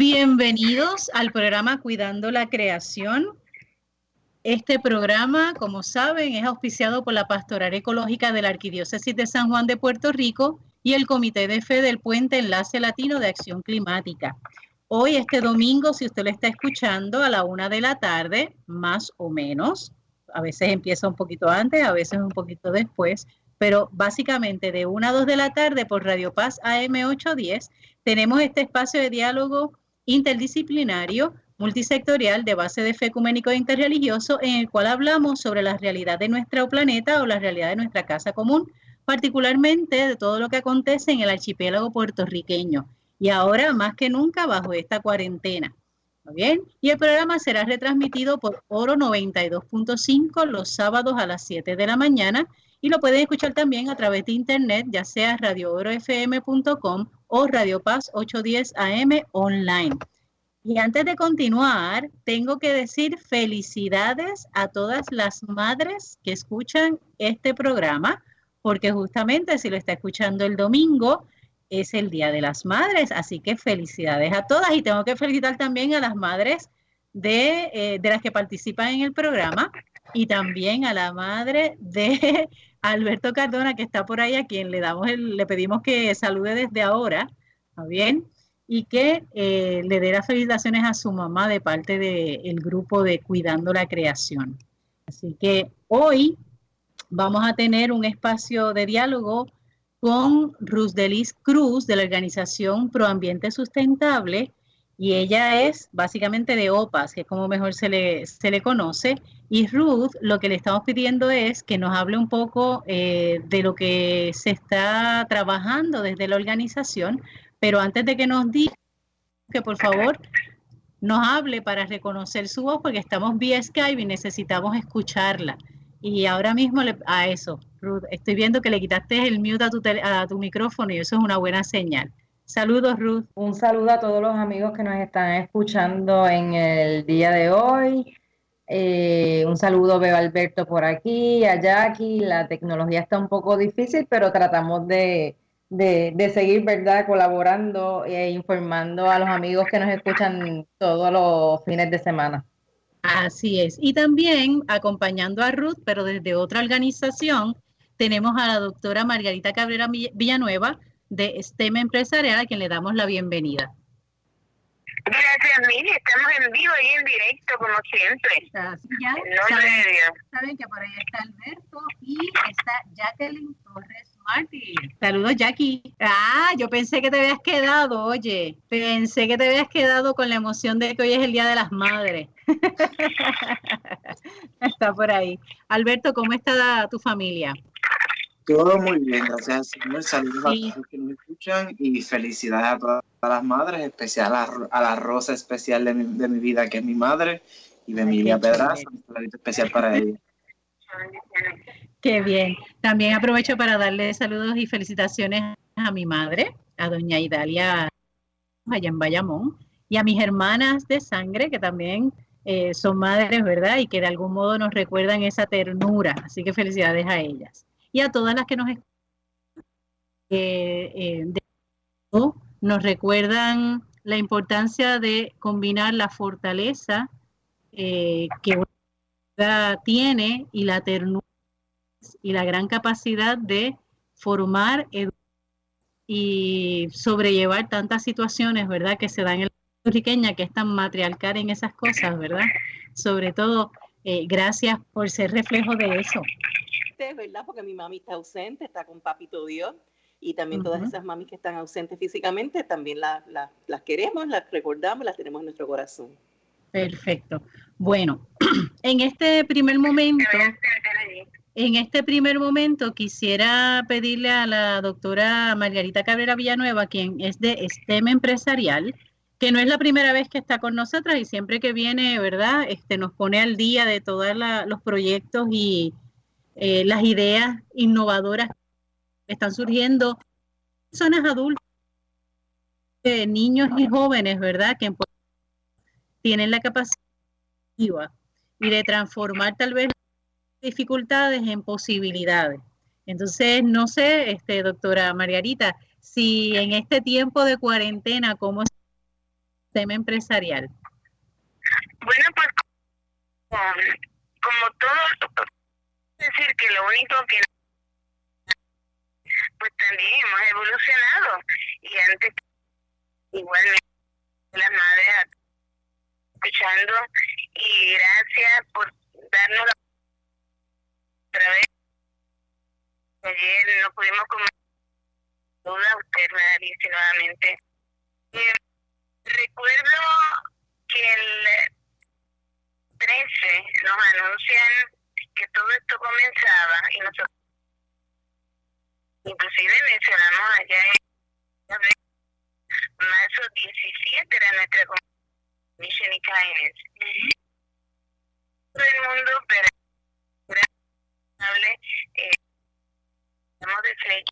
Bienvenidos al programa Cuidando la Creación. Este programa, como saben, es auspiciado por la Pastoral Ecológica de la Arquidiócesis de San Juan de Puerto Rico y el Comité de Fe del Puente Enlace Latino de Acción Climática. Hoy, este domingo, si usted lo está escuchando a la una de la tarde, más o menos, a veces empieza un poquito antes, a veces un poquito después, pero básicamente de una a dos de la tarde por Radio Paz AM 810 tenemos este espacio de diálogo interdisciplinario, multisectorial, de base de fe ecuménico e interreligioso, en el cual hablamos sobre la realidad de nuestro planeta o la realidad de nuestra casa común, particularmente de todo lo que acontece en el archipiélago puertorriqueño. Y ahora, más que nunca, bajo esta cuarentena. bien? Y el programa será retransmitido por Oro 92.5 los sábados a las 7 de la mañana y lo pueden escuchar también a través de internet, ya sea radioorofm.com o Radio Paz 810 AM online. Y antes de continuar, tengo que decir felicidades a todas las madres que escuchan este programa, porque justamente si lo está escuchando el domingo, es el Día de las Madres, así que felicidades a todas y tengo que felicitar también a las madres de, eh, de las que participan en el programa y también a la madre de Alberto Cardona, que está por ahí, a quien le damos el, le pedimos que salude desde ahora, ¿está bien? Y que eh, le dé las felicitaciones a su mamá de parte del grupo de Cuidando la Creación. Así que hoy vamos a tener un espacio de diálogo con Delis Cruz de la organización Proambiente Sustentable y ella es básicamente de OPAS, que es como mejor se le, se le conoce. Y Ruth, lo que le estamos pidiendo es que nos hable un poco eh, de lo que se está trabajando desde la organización, pero antes de que nos diga, que por favor nos hable para reconocer su voz, porque estamos vía Skype y necesitamos escucharla. Y ahora mismo a eso, Ruth, estoy viendo que le quitaste el mute a tu, a tu micrófono y eso es una buena señal. Saludos, Ruth. Un saludo a todos los amigos que nos están escuchando en el día de hoy. Eh, un saludo, veo a Alberto por aquí, a Jackie. La tecnología está un poco difícil, pero tratamos de, seguir, ¿verdad?, colaborando e informando a los amigos que nos escuchan todos los fines de semana. Así es. Y también acompañando a Ruth, pero desde otra organización, tenemos a la doctora Margarita Cabrera Villanueva, de STEM Empresarial, a quien le damos la bienvenida. Gracias, Miri. Estamos en vivo y en directo, como siempre. Así ya. saben, saben que por ahí está Alberto y está Jacqueline Torres Martí. Saludos, Jackie. Ah, yo pensé que te habías quedado, oye. Pensé que te habías quedado con la emoción de que hoy es el Día de las Madres. está por ahí. Alberto, ¿cómo está tu familia? Todo muy bien, gracias señor. Saludos a todos los que nos escuchan y felicidades a todas las madres, especial a, la rosa especial de mi, vida, que es mi madre, y de Emilia Pedraza, un saludo especial para ella. Qué bien. También aprovecho para darle saludos y felicitaciones a mi madre, a doña Idalia allá en Bayamón, y a mis hermanas de sangre, que también eh, son madres, ¿verdad? Y que de algún modo nos recuerdan esa ternura. Así que felicidades a ellas y a todas las que nos eh, nos recuerdan la importancia de combinar la fortaleza eh, que una tiene y la ternura y la gran capacidad de formar y sobrellevar tantas situaciones, ¿verdad? Que se dan en la puertorriqueña, que es tan matriarcal en esas cosas, ¿verdad? Sobre todo, eh, gracias por ser reflejo de eso. ¿Verdad? Porque mi mami está ausente, está con papito Dios, y también todas esas mamis que están ausentes físicamente, también las queremos, las recordamos, las tenemos en nuestro corazón. Perfecto. Bueno, en este primer momento, en este primer momento quisiera pedirle a la doctora Margarita Cabrera Villanueva, quien es de STEM Empresarial, que no es la primera vez que está con nosotras y siempre que viene, ¿verdad? Este, nos pone al día de todos los proyectos y, eh, las ideas innovadoras están surgiendo, personas adultas, eh, niños y jóvenes, ¿verdad? Que tienen la capacidad y de transformar tal vez dificultades en posibilidades. Entonces, no sé, este, doctora Margarita, si en este tiempo de cuarentena, ¿cómo sistema empresarial? Bueno, pues como todo, decir que lo único que pues también hemos evolucionado y antes igualmente las madres escuchando y gracias por darnos la otra vez. Ayer no pudimos comer duda usted me nuevamente recuerdo que el 13 nos anuncian que todo esto comenzaba y nosotros inclusive mencionamos allá en marzo 17 era nuestra Mission y Kindness. Todo el mundo, pero eh, estamos de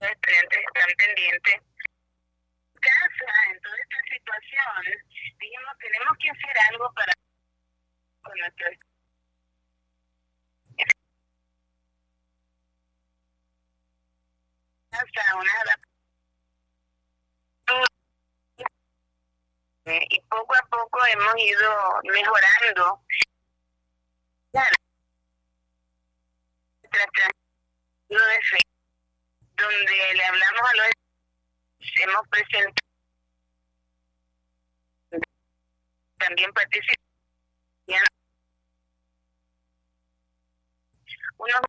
los estudiantes están pendientes. Casa, en toda esta situación, dijimos, tenemos que hacer algo para con nuestros una y poco a poco hemos ido mejorando. Donde le hablamos a los hemos presentado. También participamos. Unos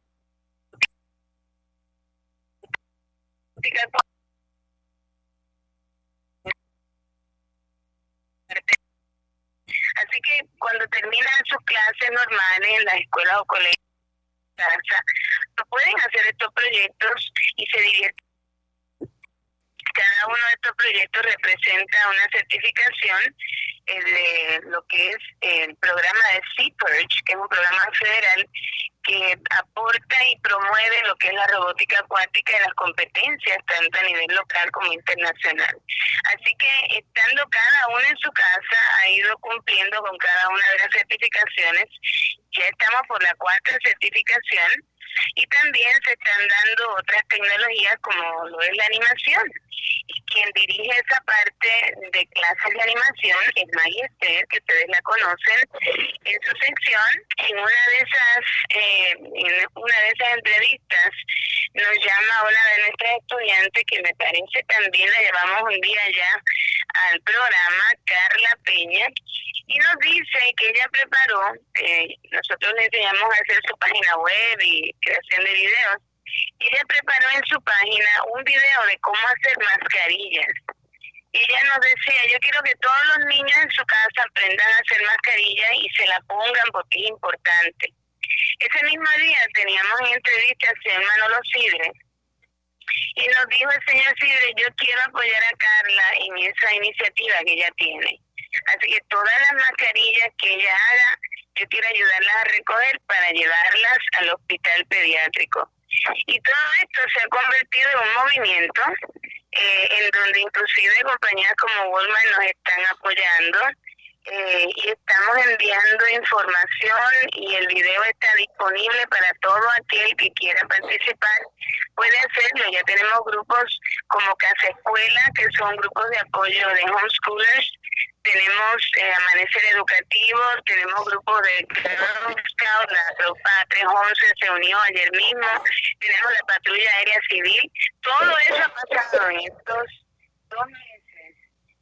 Así que cuando terminan sus clases normales en la escuela o colegio, no pueden hacer estos proyectos y se divierten. Cada uno de estos proyectos representa una certificación de lo que es el programa de CPURGE, que es un programa federal que aporta y promueve lo que es la robótica acuática y las competencias tanto a nivel local como internacional. Así que estando cada uno en su casa, ha ido cumpliendo con cada una de las certificaciones. Ya estamos por la cuarta certificación y también se están dando otras tecnologías como lo es la animación. Y quien dirige esa parte de clases de animación es Maggie que ustedes la conocen, en su sección, en una de esas, eh, en una de esas entrevistas, nos llama una de nuestras estudiantes, que me parece también la llevamos un día ya al programa, Carla Peña, y nos dice que ella preparó, eh, nosotros le enseñamos a hacer su página web y creación de videos, ella preparó en su página un video de cómo hacer mascarillas. Ella nos decía, yo quiero que todos los niños en su casa aprendan a hacer mascarillas y se la pongan porque es importante. Ese mismo día teníamos en entrevista al señor Manolo Sidre, y nos dijo el señor Sidre, yo quiero apoyar a Carla en esa iniciativa que ella tiene. Así que todas las mascarillas que ella haga, yo quiero ayudarlas a recoger para llevarlas al hospital pediátrico. Y todo esto se ha convertido en un movimiento eh, en donde inclusive compañías como Walmart nos están apoyando eh, y estamos enviando información y el video está disponible para todo aquel que quiera participar. Puede hacerlo, ya tenemos grupos como Casa Escuela, que son grupos de apoyo de homeschoolers, tenemos eh, Amanecer Educativo, tenemos grupos de la tropa 311 se unió ayer mismo, tenemos la patrulla aérea civil, todo eso ha pasado en estos dos meses,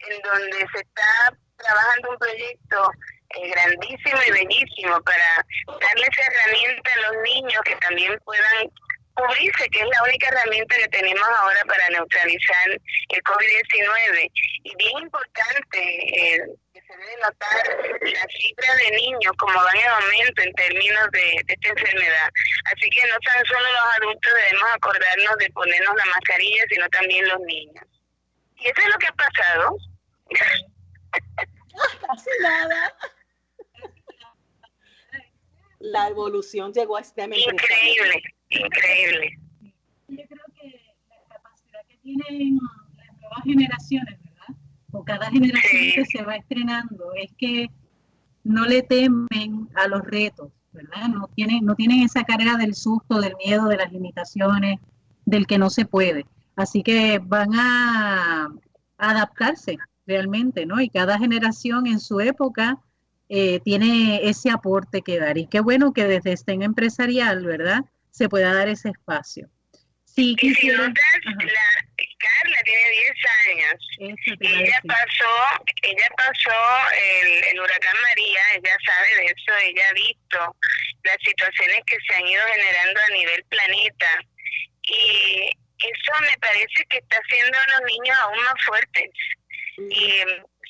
en donde se está trabajando un proyecto eh, grandísimo y bellísimo para darles herramienta a los niños que también puedan cubrirse, que es la única herramienta que tenemos ahora para neutralizar el COVID-19. Y bien importante, eh, que se debe notar la cifra de niños como van en aumento en términos de, de, esta enfermedad. Así que no tan solo los adultos debemos acordarnos de ponernos la mascarilla, sino también los niños. Y eso es lo que ha pasado. Casi nada. La evolución llegó a este Increíble. Increíble. Yo creo que la capacidad que tienen las nuevas generaciones, ¿verdad? O cada generación que se va estrenando, es que no le temen a los retos, ¿verdad? No tienen, no tienen esa carga del susto, del miedo, de las limitaciones, del que no se puede. Así que van a adaptarse realmente, ¿no? Y cada generación en su época eh, tiene ese aporte que dar. Y qué bueno que desde este empresarial, ¿verdad? Se pueda dar ese espacio. Sí, quisiera... la, Carla tiene 10 años. Ella pasó, ella pasó el, el, huracán María, ella sabe de eso, ella ha visto las situaciones que se han ido generando a nivel planeta. Y eso me parece que está haciendo a los niños aún más fuertes. Y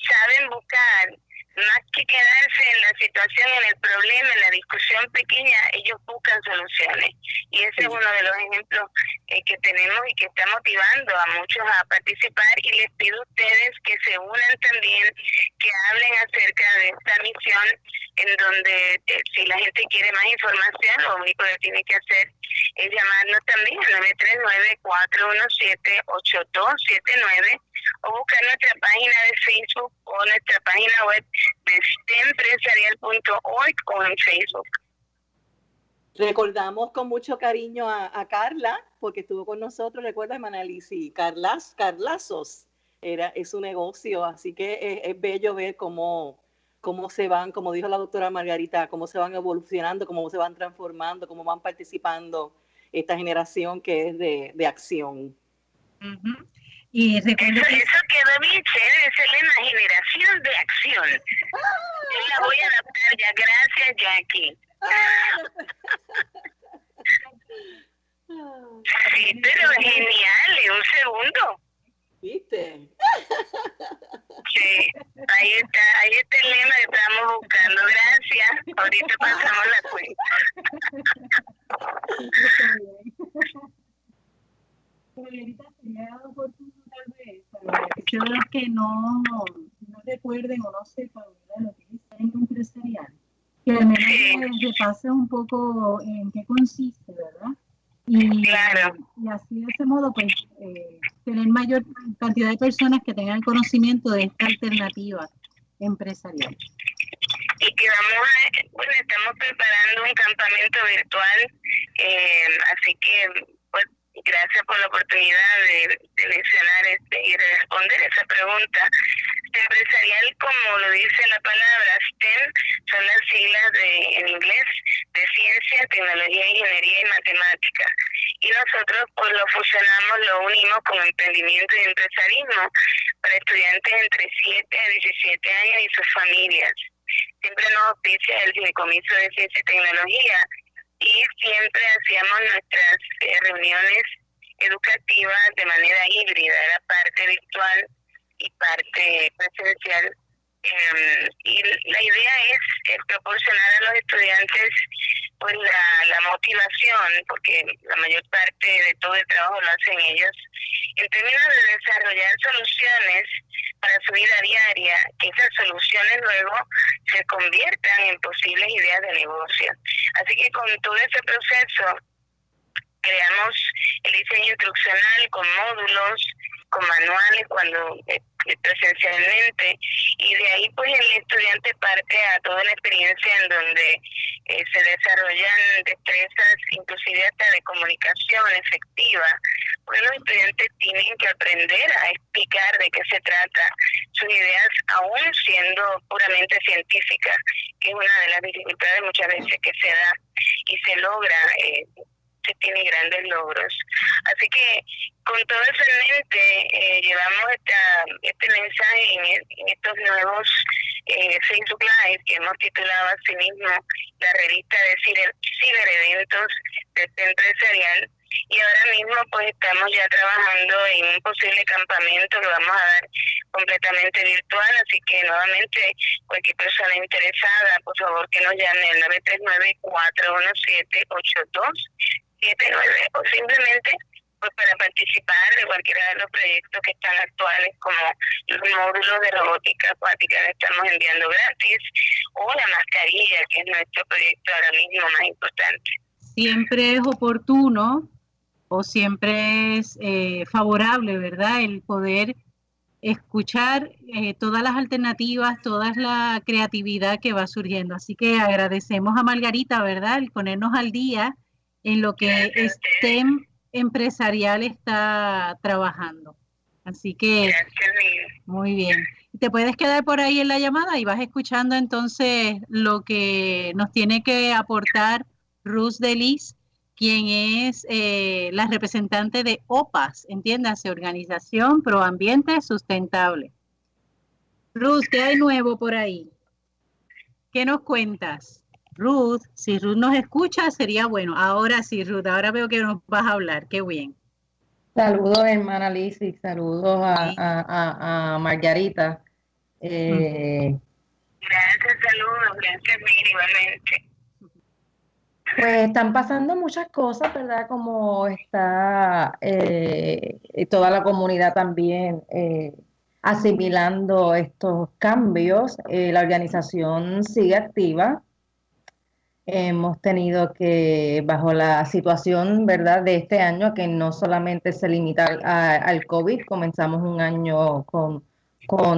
saben buscar más que quedarse en la situación, en el problema, en la discusión pequeña, ellos buscan soluciones. Y ese es uno de los ejemplos eh, que tenemos y que está motivando a muchos a participar. Y les pido a ustedes que se unan también, que hablen acerca de esta misión, en donde eh, si la gente quiere más información, lo único que tiene que hacer es llamarnos también al 939-417-8279 o buscar nuestra página de Facebook o nuestra página web de stempresarial.org o en Facebook. Recordamos con mucho cariño a, Carla, porque estuvo con nosotros, recuerda, Manalisi, Carlas, Carlazos, era, es su negocio, así que es, bello ver cómo, cómo se van, como dijo la doctora Margarita, cómo se van evolucionando, cómo se van transformando, cómo van participando esta generación que es de, de acción. Y eso, eso quedó bien chévere, esa es la generación de acción. Yo la voy a adaptar ya, gracias Jackie. Sí, pero genial, en un segundo. ¿Viste? Sí, ahí está, ahí está el lema que estábamos buscando. Gracias. Ahorita pasamos la cuenta para los que no, no recuerden o no sepan lo que es ser empresarial, que al menos repase un poco en qué consiste, ¿verdad? Y, claro. y así de ese modo, pues, eh, tener mayor cantidad de personas que tengan conocimiento de esta alternativa empresarial. Y que vamos a, bueno, estamos preparando un campamento virtual, eh, así que Gracias por la oportunidad de, mencionar este y responder esa pregunta. Empresarial, como lo dice la palabra STEM, son las siglas de, en inglés de ciencia, tecnología, ingeniería y matemática. Y nosotros pues lo fusionamos, lo unimos con emprendimiento y empresarismo para estudiantes entre 7 a 17 años y sus familias. Siempre nos auspicia el fideicomiso de ciencia y tecnología y siempre hacíamos nuestras eh, reuniones educativas de manera híbrida, era parte virtual y parte presencial. Em, y la idea es proporcionar a los estudiantes pues la, la motivación, porque la mayor parte de todo el trabajo lo hacen ellos, en términos de desarrollar soluciones para su vida diaria, que esas soluciones luego se conviertan en posibles ideas de negocio. Así que con todo ese proceso creamos el diseño instruccional con módulos, con manuales cuando eh, presencialmente. Y de ahí pues el estudiante parte a toda la experiencia en donde eh, se desarrollan destrezas inclusive hasta de comunicación efectiva. Porque los estudiantes tienen que aprender a explicar de qué se trata sus ideas aún siendo puramente científicas que es una de las dificultades muchas veces que se da y se logra eh, se tiene grandes logros. Así que con todo eso en mente, eh, llevamos esta, este mensaje en, estos nuevos eh, Facebook Live que hemos titulado así mismo la revista de ciber, cibereventos de este empresarial. Y ahora mismo pues estamos ya trabajando en un posible campamento que vamos a dar completamente virtual, así que nuevamente cualquier persona interesada, por favor que nos llame al 939 417 82 79 o simplemente pues para participar de cualquiera de los proyectos que están actuales como los módulos de robótica acuática que estamos enviando gratis o la mascarilla que es nuestro proyecto ahora mismo más importante. Siempre es oportuno o siempre es eh, favorable, ¿verdad? El poder escuchar eh, todas las alternativas, toda la creatividad que va surgiendo. Así que agradecemos a Margarita, ¿verdad? El ponernos al día en lo que STEM empresarial está trabajando. Así que, muy bien. Te puedes quedar por ahí en la llamada y vas escuchando entonces lo que nos tiene que aportar Ruth Delis, quien es eh, la representante de OPAS, entiéndase, Organización Pro Ambiente Sustentable. Ruth, ¿qué hay nuevo por ahí? ¿Qué nos cuentas? Ruth, si Ruth nos escucha, sería bueno. Ahora sí, Ruth, ahora veo que nos vas a hablar. Qué bien. Saludos, hermana Lizzie, saludos a, Margarita. Eh, gracias, saludos, gracias, igualmente. Pues están pasando muchas cosas, ¿verdad? Como está eh, toda la comunidad también eh, asimilando estos cambios. la organización sigue activa hemos tenido que, bajo la situación, ¿verdad?, de este año, que no solamente se limita al COVID, comenzamos un año con,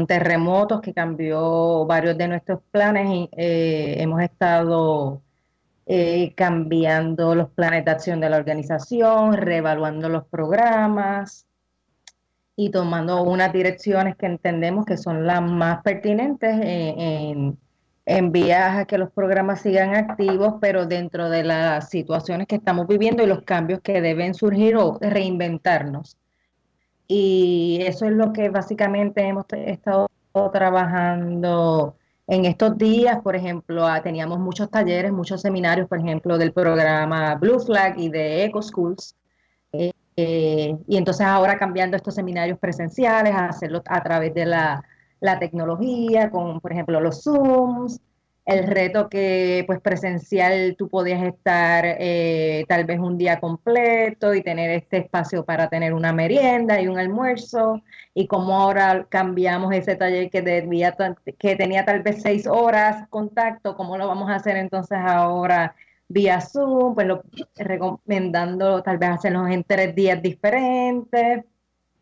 terremotos que cambió varios de nuestros planes y eh, hemos estado eh, cambiando los planes de acción de la organización, reevaluando los programas y tomando unas direcciones que entendemos que son las más pertinentes eh, en vías a que los programas sigan activos, pero dentro de las situaciones que estamos viviendo y los cambios que deben surgir o reinventarnos. Y eso es lo que básicamente hemos estado trabajando en estos días. Por ejemplo, ah, teníamos muchos talleres, muchos seminarios, por ejemplo, del programa Blue Flag y de Eco Schools. Eh, eh, y entonces ahora cambiando estos seminarios presenciales a hacerlos a través de la la tecnología, con por ejemplo los Zooms, el reto que pues presencial tú podías estar eh, tal vez un día completo y tener este espacio para tener una merienda y un almuerzo y cómo ahora cambiamos ese taller que debía que tenía tal vez seis horas contacto, cómo lo vamos a hacer entonces ahora vía Zoom, pues lo recomendando tal vez hacerlo en tres días diferentes,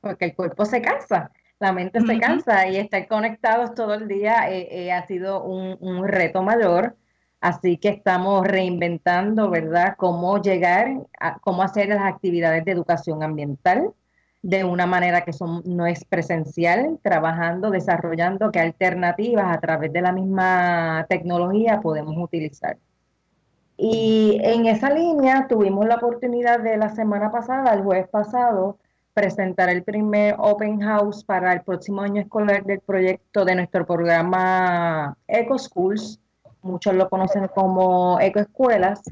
porque el cuerpo se cansa la mente se cansa y estar conectados todo el día eh, eh, ha sido un, reto mayor. Así que estamos reinventando, ¿verdad?, cómo llegar, a, cómo hacer las actividades de educación ambiental de una manera que son, no es presencial, trabajando, desarrollando qué alternativas a través de la misma tecnología podemos utilizar. Y en esa línea tuvimos la oportunidad de la semana pasada, el jueves pasado, presentar el primer Open House para el próximo año escolar del proyecto de nuestro programa Eco Schools. Muchos lo conocen como Eco Escuelas.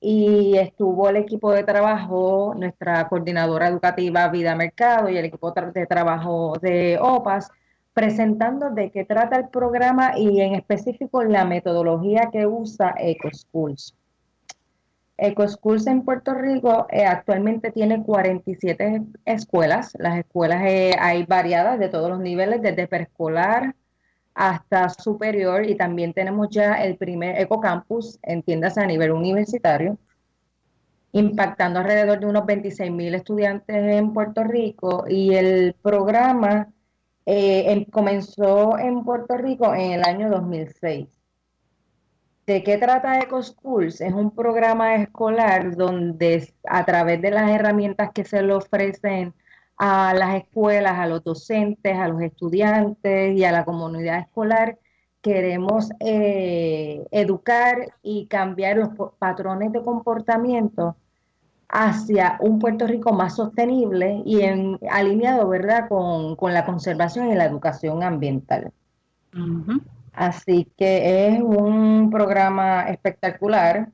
Y estuvo el equipo de trabajo, nuestra coordinadora educativa Vida Mercado y el equipo de trabajo de OPAS, presentando de qué trata el programa y en específico la metodología que usa Eco Schools. EcoSchools en Puerto Rico eh, actualmente tiene 47 escuelas. Las escuelas eh, hay variadas de todos los niveles, desde preescolar hasta superior, y también tenemos ya el primer EcoCampus, entiéndase a nivel universitario, impactando alrededor de unos 26 mil estudiantes en Puerto Rico. Y el programa eh, em, comenzó en Puerto Rico en el año 2006. ¿De qué trata EcoSchools? Es un programa escolar donde a través de las herramientas que se le ofrecen a las escuelas, a los docentes, a los estudiantes y a la comunidad escolar, queremos eh, educar y cambiar los patrones de comportamiento hacia un Puerto Rico más sostenible y en, alineado, ¿verdad?, con, la conservación y la educación ambiental. Así que es un programa espectacular.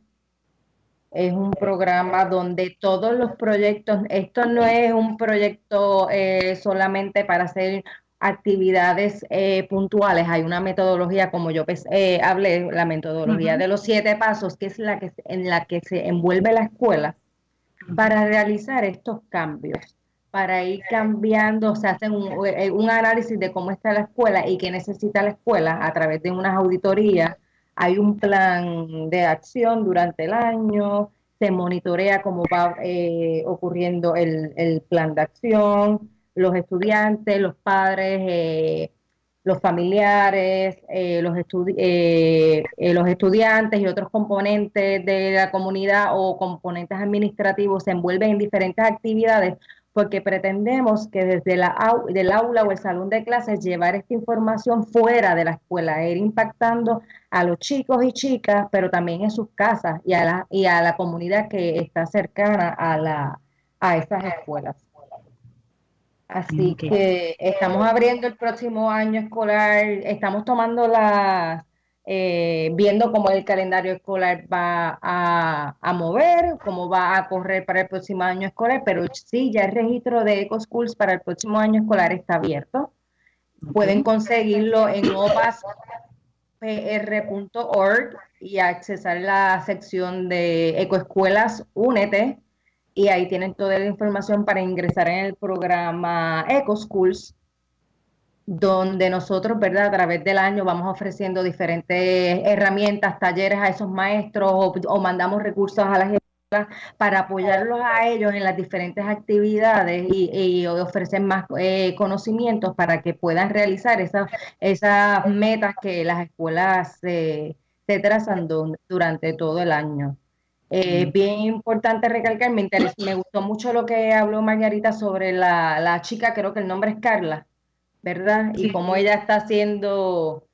Es un programa donde todos los proyectos, esto no es un proyecto eh, solamente para hacer actividades eh, puntuales. Hay una metodología, como yo pues, eh, hablé, la metodología de los siete pasos, que es la que en la que se envuelve la escuela para realizar estos cambios para ir cambiando, se hace eh, un, análisis de cómo está la escuela y qué necesita la escuela a través de unas auditorías. Hay un plan de acción durante el año, se monitorea cómo va eh, ocurriendo el, plan de acción, los estudiantes, los padres, eh, los familiares, los, los estudiantes y otros componentes de la comunidad o componentes administrativos se envuelven en diferentes actividades porque pretendemos que desde la del aula o el salón de clases llevar esta información fuera de la escuela, ir impactando a los chicos y chicas, pero también en sus casas y a la, y a la comunidad que está cercana a, la, a esas escuelas. Así que estamos abriendo el próximo año escolar, estamos tomando las eh, viendo cómo el calendario escolar va a, mover, cómo va a correr para el próximo año escolar, pero sí, ya el registro de EcoSchools para el próximo año escolar está abierto. Pueden conseguirlo en opaspr.org y accesar la sección de Ecoescuelas Únete y ahí tienen toda la información para ingresar en el programa EcoSchools donde nosotros, ¿verdad? A través del año vamos ofreciendo diferentes herramientas, talleres a esos maestros o, mandamos recursos a las escuelas para apoyarlos a ellos en las diferentes actividades y, ofrecer más eh, conocimientos para que puedan realizar esas, esas metas que las escuelas se trazan durante todo el año. Eh, bien importante recalcar, me, me gustó mucho lo que habló Margarita sobre la, la chica, creo que el nombre es Carla, ¿verdad? Y como ella está haciendo,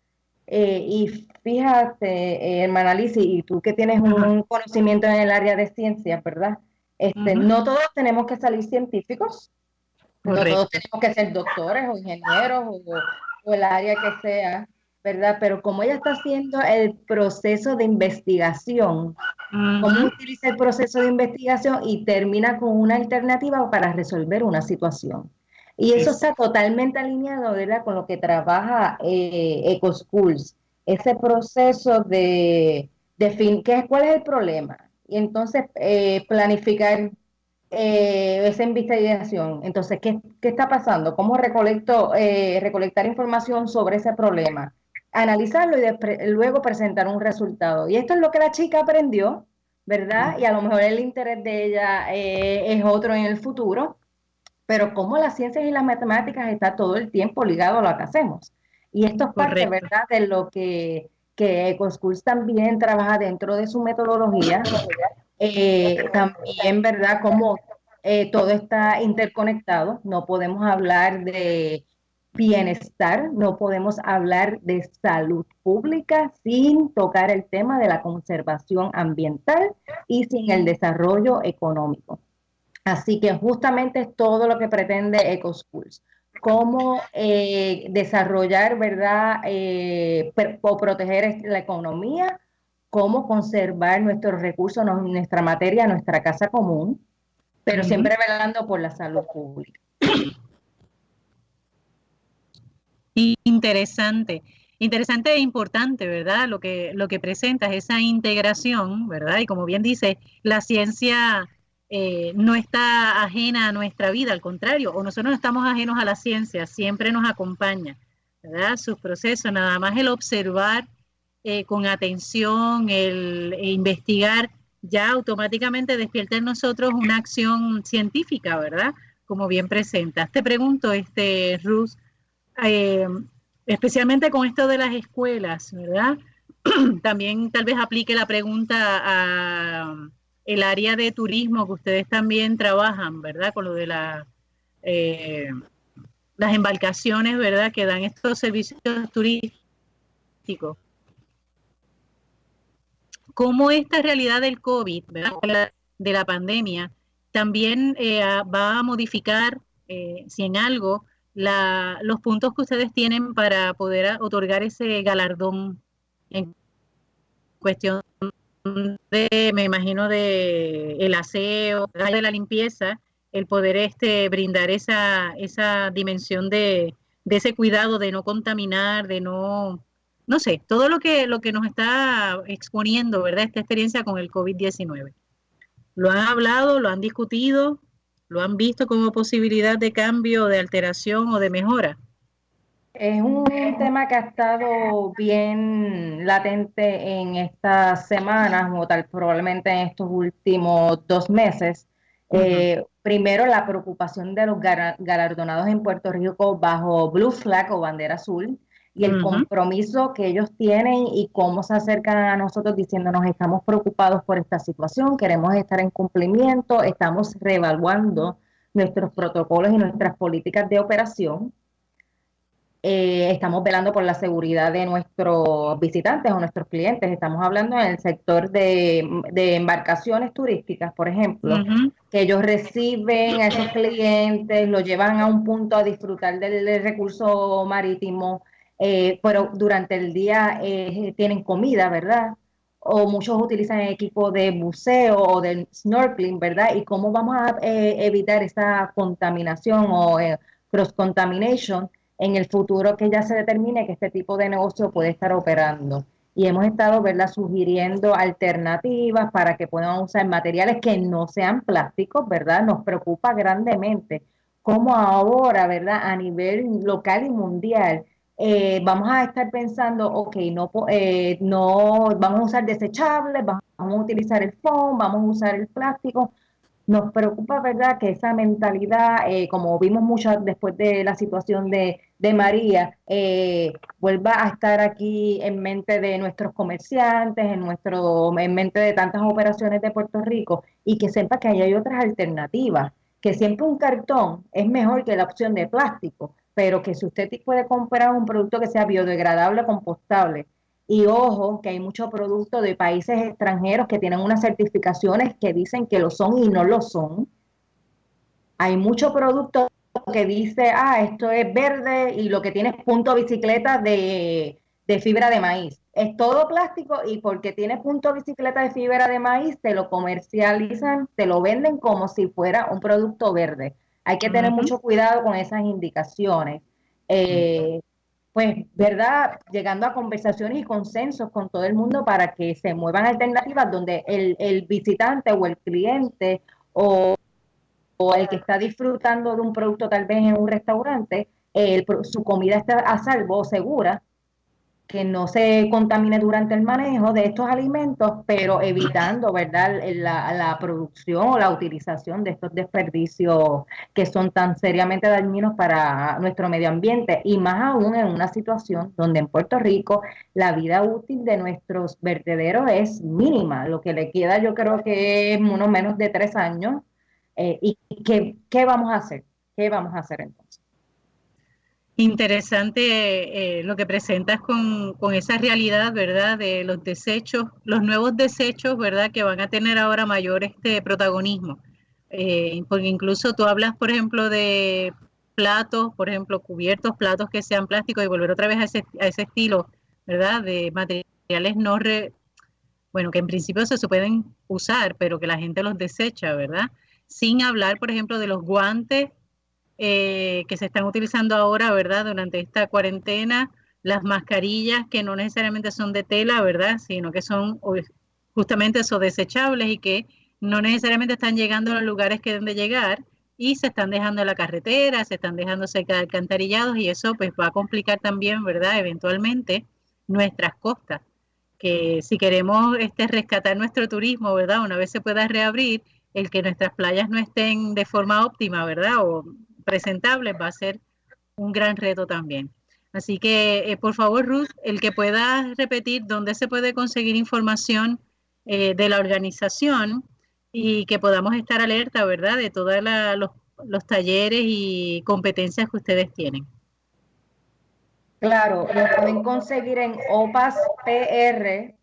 eh, y fíjate, eh, hermana Alicia, y tú que tienes un conocimiento en el área de ciencias, ¿verdad? Este, No todos tenemos que salir científicos, no todos tenemos que ser doctores o ingenieros o, el área que sea, ¿verdad? Pero como ella está haciendo el proceso de investigación, cómo utiliza el proceso de investigación y termina con una alternativa para resolver una situación. Y eso está totalmente alineado ¿verdad? con lo que trabaja eh, EcoSchools, ese proceso de, de ¿qué, ¿cuál es el problema? Y entonces eh, planificar eh, esa investigación. Entonces, ¿qué, ¿qué, está pasando? ¿Cómo recolecto, eh, recolectar información sobre ese problema? Analizarlo y luego presentar un resultado. Y esto es lo que la chica aprendió, ¿verdad? Y a lo mejor el interés de ella es otro en el futuro pero como las ciencias y las matemáticas está todo el tiempo ligado a lo que hacemos. Y esto es parte, ¿verdad?, de lo que, que EcoSchools también trabaja dentro de su metodología. Eh, también, ¿verdad?, como eh, todo está interconectado. No podemos hablar de bienestar, no podemos hablar de salud pública sin tocar el tema de la conservación ambiental y sin el desarrollo económico. Así que justamente es todo lo que pretende EcoSchools. Cómo eh, desarrollar, ¿verdad? Eh, o proteger la economía, cómo conservar nuestros recursos, nuestra materia, nuestra casa común, pero siempre velando por la salud pública. Interesante. Interesante e importante, ¿verdad? Lo que, lo que presenta es esa integración, ¿verdad? Y como bien dice, la ciencia eh, no está ajena a nuestra vida, al contrario, o nosotros no estamos ajenos a la ciencia, siempre nos acompaña, ¿verdad? Sus procesos, nada más el observar eh, con atención, el investigar, ya automáticamente despierta en nosotros una acción científica, ¿verdad? Como bien presentas. Te pregunto, este, Ruth, eh, especialmente con esto de las escuelas, ¿verdad? También tal vez aplique la pregunta a el área de turismo que ustedes también trabajan, ¿verdad? Con lo de la, eh, las embarcaciones, ¿verdad? Que dan estos servicios turísticos. ¿Cómo esta realidad del COVID, ¿verdad? de la pandemia, también eh, va a modificar, eh, si en algo, la, los puntos que ustedes tienen para poder otorgar ese galardón en cuestión de, me imagino, de el aseo, de la limpieza, el poder este, brindar esa, esa dimensión de, de ese cuidado de no contaminar, de no, no sé, todo lo que, lo que nos está exponiendo, ¿verdad? Esta experiencia con el COVID-19. ¿Lo han hablado, lo han discutido, lo han visto como posibilidad de cambio, de alteración o de mejora? Es un tema que ha estado bien latente en estas semanas o tal probablemente en estos últimos dos meses. Eh, primero, la preocupación de los galardonados en Puerto Rico bajo Blue Flag o bandera azul y el compromiso que ellos tienen y cómo se acercan a nosotros diciéndonos estamos preocupados por esta situación, queremos estar en cumplimiento, estamos reevaluando nuestros protocolos y nuestras políticas de operación. Eh, estamos velando por la seguridad de nuestros visitantes o nuestros clientes. Estamos hablando en el sector de, embarcaciones turísticas, por ejemplo, que ellos reciben a esos clientes, los llevan a un punto a disfrutar del, recurso marítimo, eh, pero durante el día eh, tienen comida, ¿verdad? O muchos utilizan equipo de buceo o de snorkeling, ¿verdad? Y cómo vamos a evitar esa contaminación o cross contamination en el futuro que ya se determine que este tipo de negocio puede estar operando. Y hemos estado, ¿verdad?, sugiriendo alternativas para que puedan usar materiales que no sean plásticos, ¿verdad? Nos preocupa grandemente cómo ahora, ¿verdad?, a nivel local y mundial, eh, vamos a estar pensando, ok, no, eh, no vamos a usar desechables, vamos a utilizar el foam, vamos a usar el plástico, nos preocupa, ¿verdad?, que esa mentalidad, eh, como vimos mucho después de la situación de, María, eh, vuelva a estar aquí en mente de nuestros comerciantes, en, nuestro, en mente de tantas operaciones de Puerto Rico y que sepa que hay otras alternativas, que siempre un cartón es mejor que la opción de plástico, pero que si usted puede comprar un producto que sea biodegradable, compostable, y ojo, que hay muchos productos de países extranjeros que tienen unas certificaciones que dicen que lo son y no lo son. Hay muchos productos que dice, ah, esto es verde y lo que tiene es punto bicicleta de, de fibra de maíz. Es todo plástico y porque tiene punto bicicleta de fibra de maíz, te lo comercializan, te lo venden como si fuera un producto verde. Hay que tener mucho cuidado con esas indicaciones. Eh, pues, ¿verdad? Llegando a conversaciones y consensos con todo el mundo para que se muevan alternativas donde el, visitante o el cliente o, el que está disfrutando de un producto tal vez en un restaurante, su comida está a salvo o segura que no se contamine durante el manejo de estos alimentos, pero evitando, ¿verdad?, la, la, producción o la utilización de estos desperdicios que son tan seriamente dañinos para nuestro medio ambiente y más aún en una situación donde en Puerto Rico la vida útil de nuestros vertederos es mínima, lo que le queda yo creo que es uno menos de tres años. Eh, ¿Y qué, vamos a hacer? ¿Qué vamos a hacer entonces? Interesante eh, lo que presentas con, esa realidad, ¿verdad? De los desechos, los nuevos desechos, ¿verdad? Que van a tener ahora mayor este protagonismo. Eh, porque incluso tú hablas, por ejemplo, de platos, por ejemplo, cubiertos, platos que sean plásticos y volver otra vez a ese, a ese estilo, ¿verdad? De materiales no, re, bueno, que en principio se pueden usar, pero que la gente los desecha, ¿verdad? Sin hablar, por ejemplo, de los guantes eh, que se están utilizando ahora, ¿verdad? Durante esta cuarentena, las mascarillas que no necesariamente son de tela, ¿verdad? Sino que son justamente esos desechables y que no necesariamente están llegando a los lugares que deben de llegar y se están dejando en la carretera, se están dejando cerca de alcantarillados y eso pues va a complicar también, ¿verdad? Eventualmente nuestras costas, que si queremos este, rescatar nuestro turismo, ¿verdad? Una vez se pueda reabrir, el que nuestras playas no estén de forma óptima, ¿verdad? O presentables va a ser un gran reto también. Así que, eh, por favor, Ruth, el que pueda repetir dónde se puede conseguir información eh, de la organización y que podamos estar alerta, ¿verdad?, de todos los, los talleres y competencias que ustedes tienen. Claro, lo pueden conseguir en opaspr.org,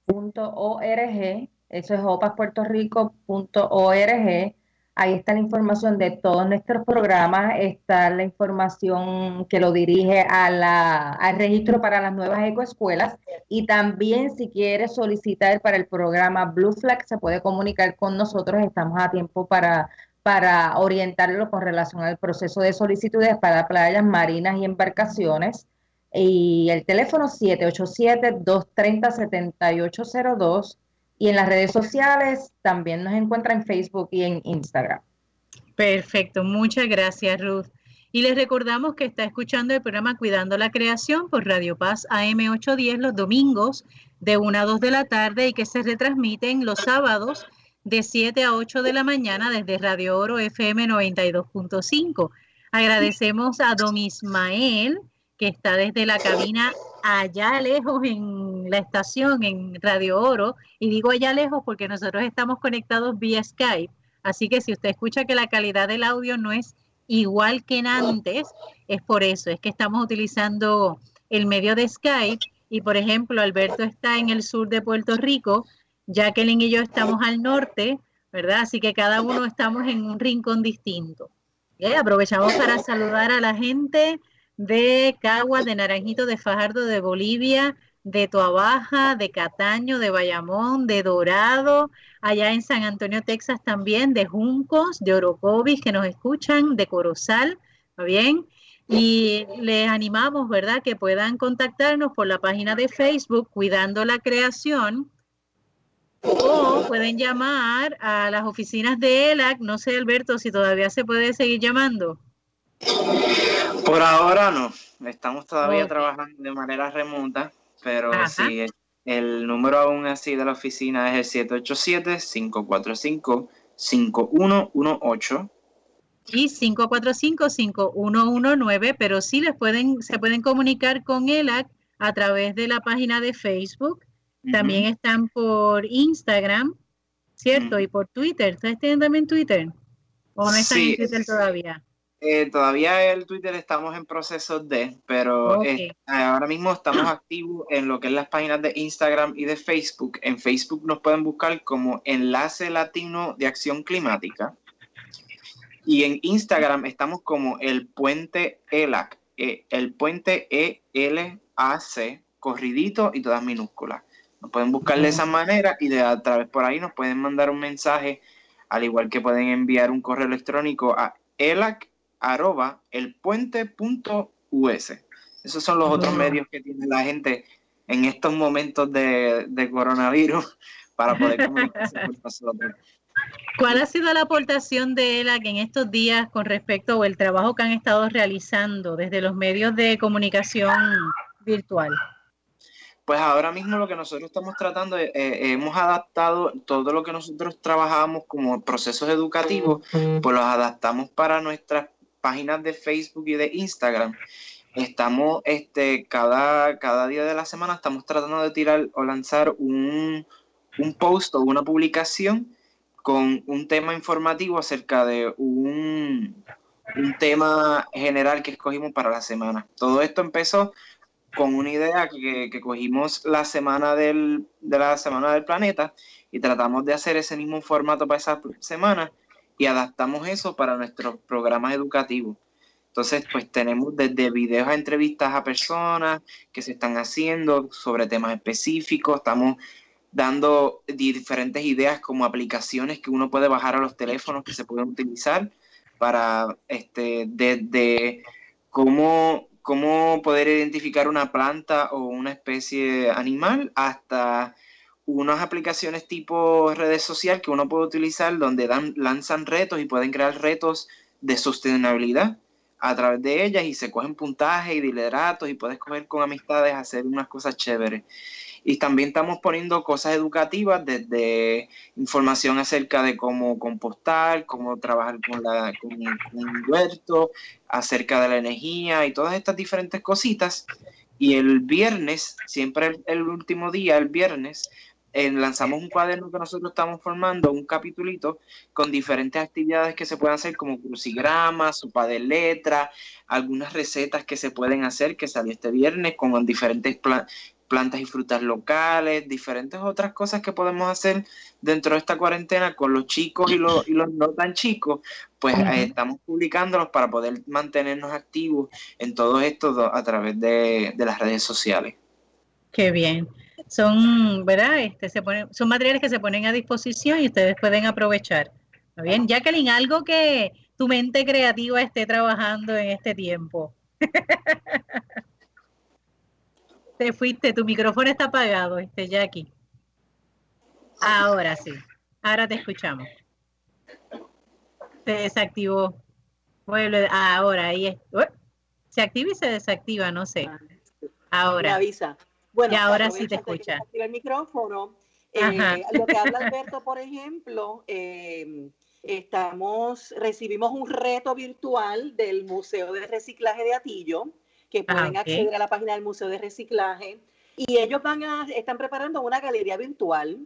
eso es opaspuertorico.org Ahí está la información de todos nuestros programas, está la información que lo dirige al registro para las nuevas ecoescuelas. Y también si quiere solicitar para el programa Blue Flag se puede comunicar con nosotros, estamos a tiempo para, para orientarlo con relación al proceso de solicitudes para playas marinas y embarcaciones. Y el teléfono 787-230-7802 y en las redes sociales también nos encuentra en Facebook y en Instagram. Perfecto, muchas gracias Ruth. Y les recordamos que está escuchando el programa Cuidando la Creación por Radio Paz AM810 los domingos de 1 a 2 de la tarde y que se retransmiten los sábados de 7 a 8 de la mañana desde Radio Oro FM 92.5. Agradecemos a Don Ismael, está desde la cabina allá lejos en la estación, en Radio Oro, y digo allá lejos porque nosotros estamos conectados vía Skype, así que si usted escucha que la calidad del audio no es igual que en antes, es por eso, es que estamos utilizando el medio de Skype y por ejemplo Alberto está en el sur de Puerto Rico, Jacqueline y yo estamos al norte, ¿verdad? Así que cada uno estamos en un rincón distinto. Aprovechamos para saludar a la gente de Caguas, de Naranjito, de Fajardo, de Bolivia, de Toabaja, de Cataño, de Bayamón, de Dorado, allá en San Antonio, Texas también, de Juncos, de Orocovis que nos escuchan, de Corozal, ¿está bien? Y les animamos, ¿verdad?, que puedan contactarnos por la página de Facebook Cuidando la Creación o pueden llamar a las oficinas de ELAC. No sé, Alberto, si todavía se puede seguir llamando. Por ahora no. Estamos todavía trabajando de manera remota, pero sí, el número aún así de la oficina es el 787-545-5118. Y 545-5119, pero sí les pueden, se pueden comunicar con ELAC a través de la página de Facebook también están por Instagram, ¿cierto? Y por Twitter. ¿Ustedes tienen también Twitter? ¿O no están en Twitter todavía? Eh, todavía el Twitter estamos en proceso de, pero eh, ahora mismo estamos activos en lo que es las páginas de Instagram y de Facebook. En Facebook nos pueden buscar como Enlace Latino de Acción Climática. Y en Instagram estamos como el puente ELAC, eh, el puente E-L-A-C, corridito y todas minúsculas. Nos pueden buscar de esa manera y de a través por ahí nos pueden mandar un mensaje, al igual que pueden enviar un correo electrónico a elac.elpuente.us. Esos son los otros medios que tiene la gente en estos momentos de, coronavirus para poder comunicarse con nosotros. ¿Cuál ha sido la aportación de ELAC en estos días con respecto al trabajo que han estado realizando desde los medios de comunicación virtual? Pues ahora mismo lo que nosotros estamos tratando, eh, eh, hemos adaptado todo lo que nosotros trabajábamos como procesos educativos, pues los adaptamos para nuestras páginas de Facebook y de Instagram. Estamos, este, cada, cada día de la semana estamos tratando de tirar o lanzar un, un post o una publicación con un tema informativo acerca de un, un tema general que escogimos para la semana. Todo esto empezó con una idea que, cogimos la semana del, de la semana del planeta y tratamos de hacer ese mismo formato para esa semana y adaptamos eso para nuestros programas educativos. Entonces, pues tenemos desde videos a entrevistas a personas que se están haciendo sobre temas específicos, estamos dando diferentes ideas como aplicaciones que uno puede bajar a los teléfonos que se pueden utilizar para, este, desde cómo cómo poder identificar una planta o una especie animal hasta unas aplicaciones tipo redes social que uno puede utilizar donde dan, lanzan retos y pueden crear retos de sostenibilidad a través de ellas y se cogen puntajes y lideratos y puedes coger con amistades hacer unas cosas chéveres. Y también estamos poniendo cosas educativas desde información acerca de cómo compostar, cómo trabajar con, la, con, un huerto, acerca de la energía y todas estas diferentes cositas. Y el viernes, siempre el, último día, el viernes, eh, lanzamos un cuaderno que nosotros estamos formando, un capitulito con diferentes actividades que se pueden hacer como crucigramas, sopa de letra, algunas recetas que se pueden hacer que salió este viernes con diferentes plantas y frutas locales, diferentes otras cosas que podemos hacer dentro de esta cuarentena con los chicos y los, y los no tan chicos, pues eh, estamos publicándolos para poder mantenernos activos en todo esto a través de, las redes sociales. Qué bien. Son, ¿verdad? Este, se ponen, son materiales que se ponen a disposición y ustedes pueden aprovechar. ¿Está bien? Jacqueline, algo que tu mente creativa esté trabajando en este tiempo. Te fuiste, tu micrófono está apagado, este Jackie. Ahora sí, ahora te escuchamos. Se desactivó. Vuelve, ahora ahí es. Se activa y se desactiva, no sé. Ahora. Me avisa. Bueno, y ahora sí te escucha. El micrófono. Eh, lo que habla Alberto, por ejemplo, eh, estamos, recibimos un reto virtual del Museo de Reciclaje de Atillo que ah, pueden acceder a la página del Museo de Reciclaje y ellos van a, están preparando una galería virtual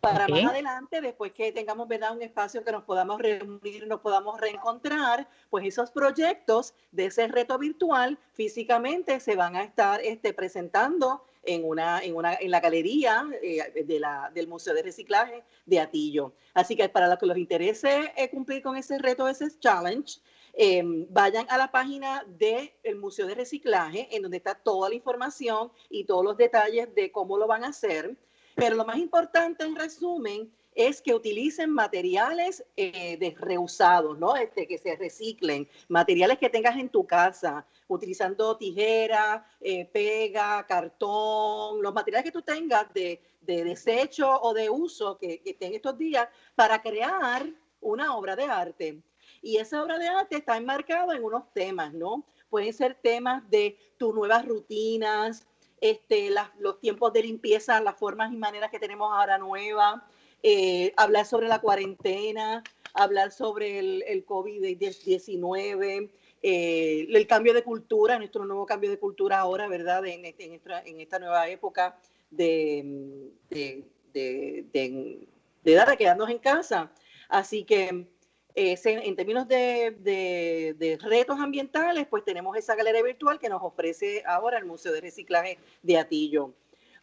para más adelante, después que tengamos ¿verdad? un espacio que nos podamos reunir, nos podamos reencontrar, pues esos proyectos de ese reto virtual físicamente se van a estar este, presentando en, una, en, una, en la galería eh, de la, del Museo de Reciclaje de Atillo. Así que para los que les interese eh, cumplir con ese reto, ese challenge, em, vayan a la página del Museo de Reciclaje, en donde está toda la información y todos los detalles de cómo lo van a hacer. Pero lo más importante, en resumen, es que utilicen materiales eh, de reusados, ¿no? Este, que se reciclen, materiales que tengas en tu casa, utilizando tijera, eh, pega, cartón, los materiales que tú tengas de, desecho o de uso que, que estén estos días para crear una obra de arte. Y esa obra de arte está enmarcada en unos temas, ¿no? Pueden ser temas de tus nuevas rutinas, este, los tiempos de limpieza, las formas y maneras que tenemos ahora nuevas, eh, hablar sobre la cuarentena, hablar sobre el, el COVID-19, eh, el cambio de cultura, nuestro nuevo cambio de cultura ahora, ¿verdad? En, esta, nueva época de, de, de, quedarnos en casa. Así que en términos de, retos ambientales, pues tenemos esa galería virtual que nos ofrece ahora el Museo de Reciclaje de Atillo.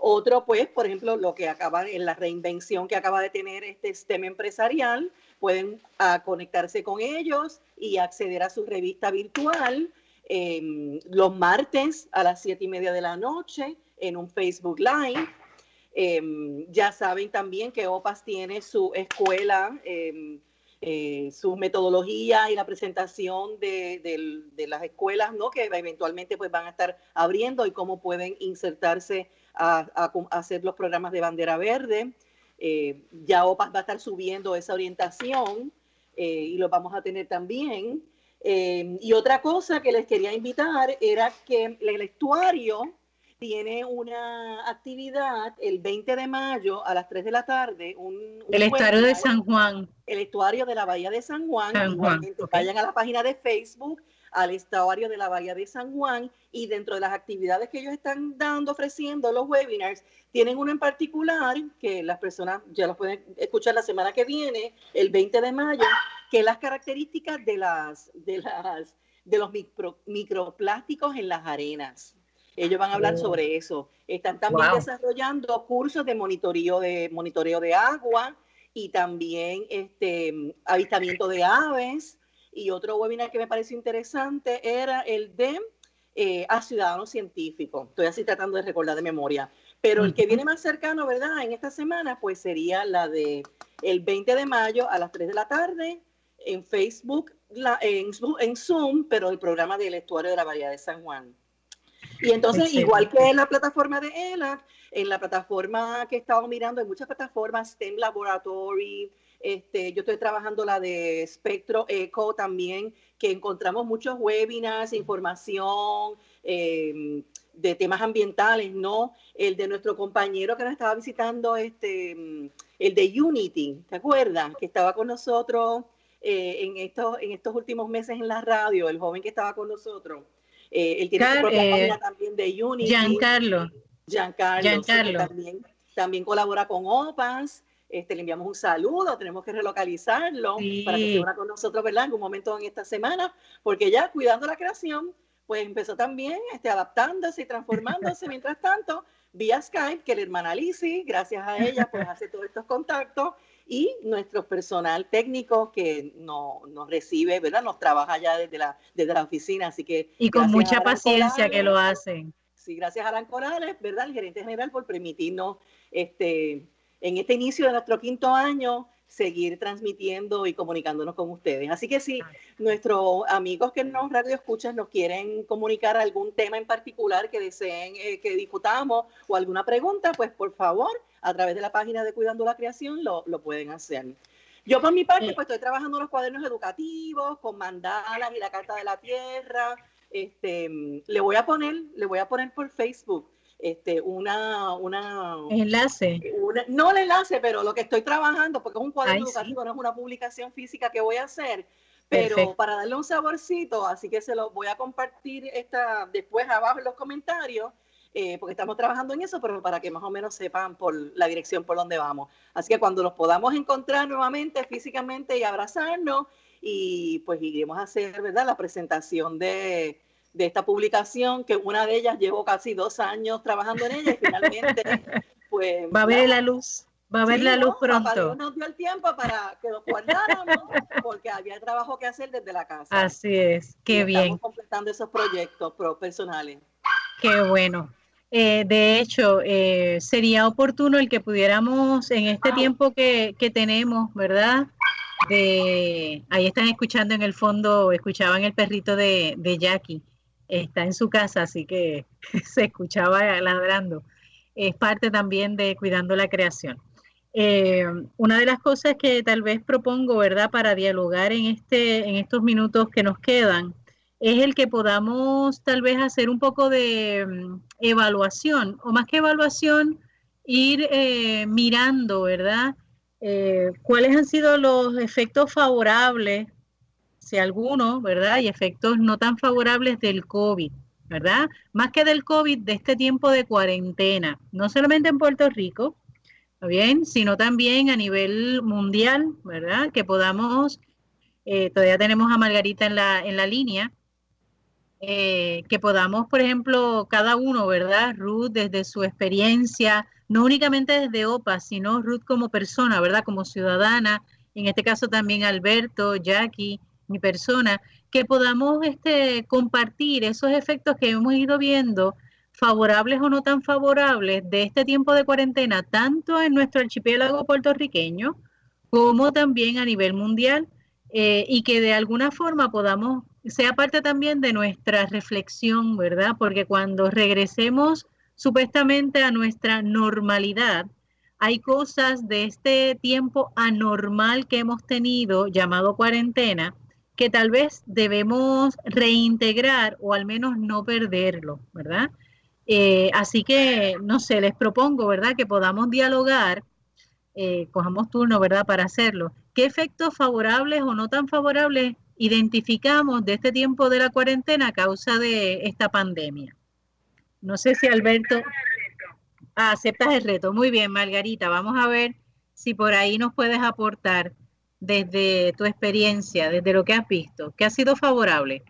Otro, pues, por ejemplo, lo que acaba en la reinvención que acaba de tener este STEM empresarial, pueden ah, conectarse con ellos y acceder a su revista virtual em, los martes a las siete y media de la noche en un Facebook Live. Em, ya saben también que OPAS tiene su escuela em, eh, su metodología y la presentación de, las escuelas ¿no? que eventualmente pues, van a estar abriendo y cómo pueden insertarse a, hacer los programas de bandera verde. Eh, ya OPAS va a estar subiendo esa orientación eh, y lo vamos a tener también. y otra cosa que les quería invitar era que el estuario tiene una actividad el 20 de mayo a las 3 de la tarde. Un, el estuario de San Juan. El estuario de la Bahía de San Juan. Vayan a la página de Facebook al estuario de la Bahía de San Juan y dentro de las actividades que ellos están dando, ofreciendo los webinars, tienen uno en particular que las personas ya lo pueden escuchar la semana que viene, el 20 de mayo, que es las características de las de las de los microplásticos en las arenas. Ellos van a hablar oh. sobre eso. Están también desarrollando cursos de monitoreo de monitoreo de agua y también este avistamiento de aves. Y otro webinar que me pareció interesante era el de eh, a ciudadanos científicos. Estoy así tratando de recordar de memoria. Pero el que viene más cercano, ¿verdad? En esta semana, pues sería la de el 20 de mayo a las 3 de la tarde en Facebook, la, en, en Zoom, pero el programa del estuario de la Bahía de San Juan. Y entonces, igual que en la plataforma de ELAC, en la plataforma que he estado mirando, hay muchas plataformas, STEM Laboratory, este, yo estoy trabajando la de Spectro Eco también, que encontramos muchos webinars, información em, de temas ambientales, ¿no? El de nuestro compañero que nos estaba visitando, este, el de Unity, ¿te acuerdas? Que estaba con nosotros eh, en, estos, en estos últimos meses en la radio, el joven que estaba con nosotros. Eh, él tiene su propia página también de Unity. Giancarlo. Giancarlo. También, también colabora con OPAS. Este, le enviamos un saludo, tenemos que relocalizarlo para que se una con nosotros, ¿verdad? En un momento en esta semana, porque ya cuidando la creación, pues empezó también este, adaptándose y transformándose mientras tanto vía Skype, que la hermana Lizzie, gracias a ella, pues hace todos estos contactos y nuestro personal técnico que nos recibe, ¿verdad? Nos trabaja ya desde la, desde la oficina, así que... Y con mucha paciencia que lo hacen. Sí, gracias a Alan Corales, ¿verdad? El gerente general por permitirnos este, en este inicio de nuestro quinto año seguir transmitiendo y comunicándonos con ustedes. Así que si nuestros amigos que nos radio escuchan nos quieren comunicar algún tema en particular que deseen eh, que discutamos o alguna pregunta, pues por favor, a través de la página de Cuidando la Creación lo, pueden hacer. Yo por mi parte, pues estoy trabajando en los cuadernos educativos, con mandalas y la Carta de la Tierra. Este, le voy a poner, le voy a poner por Facebook este, una, una enlace. no el enlace, pero lo que estoy trabajando, porque es un cuaderno educativo, no es una publicación física que voy a hacer, pero para darle un saborcito, así que se lo voy a compartir esta, después abajo en los comentarios. eh, porque estamos trabajando en eso, pero para que más o menos sepan por la dirección por donde vamos. Así que cuando nos podamos encontrar nuevamente físicamente y abrazarnos, y pues iremos a hacer, ¿verdad?, la presentación de, de esta publicación, que una de ellas llevo casi dos años trabajando en ella y finalmente, pues... Va a ver la luz. Va a ver la luz pronto. Papá nos dio el tiempo para que nos guardáramos porque había trabajo que hacer desde la casa. Así es, qué bien. Estamos completando esos proyectos personales. Qué bueno. Eh, de hecho, eh, sería oportuno el que pudiéramos en este tiempo que, que, tenemos, ¿verdad? De, ahí están escuchando en el fondo, escuchaban el perrito de, de Jackie, está en su casa, así que se escuchaba ladrando. Es parte también de cuidando la creación. Eh, una de las cosas que tal vez propongo, ¿verdad?, para dialogar en, este, en estos minutos que nos quedan, es el que podamos tal vez hacer un poco de mm, evaluación, o más que evaluación, ir eh, mirando, ¿verdad?, eh, cuáles han sido los efectos favorables, si alguno, ¿verdad?, y efectos no tan favorables del COVID, ¿verdad? Más que del COVID, de este tiempo de cuarentena, no solamente en Puerto Rico, bien? Sino también a nivel mundial, ¿verdad? Que podamos, eh, todavía tenemos a Margarita en la, en la línea, eh, que podamos, por ejemplo, cada uno, ¿verdad? Ruth desde su experiencia, no únicamente desde OPA, sino Ruth como persona, ¿verdad? Como ciudadana, en este caso también Alberto, Jackie, mi persona, que podamos este, compartir esos efectos que hemos ido viendo favorables o no tan favorables de este tiempo de cuarentena, tanto en nuestro archipiélago puertorriqueño como también a nivel mundial, eh, y que de alguna forma podamos, sea parte también de nuestra reflexión, ¿verdad? Porque cuando regresemos supuestamente a nuestra normalidad, hay cosas de este tiempo anormal que hemos tenido, llamado cuarentena, que tal vez debemos reintegrar o al menos no perderlo, ¿verdad? Eh, así que, no sé, les propongo, ¿verdad?, que podamos dialogar, eh, cojamos turno, ¿verdad?, para hacerlo. ¿Qué efectos favorables o no tan favorables identificamos de este tiempo de la cuarentena a causa de esta pandemia? No sé si Alberto... Ah, aceptas el reto. Muy bien, Margarita. Vamos a ver si por ahí nos puedes aportar desde tu experiencia, desde lo que has visto, ¿qué ha sido favorable?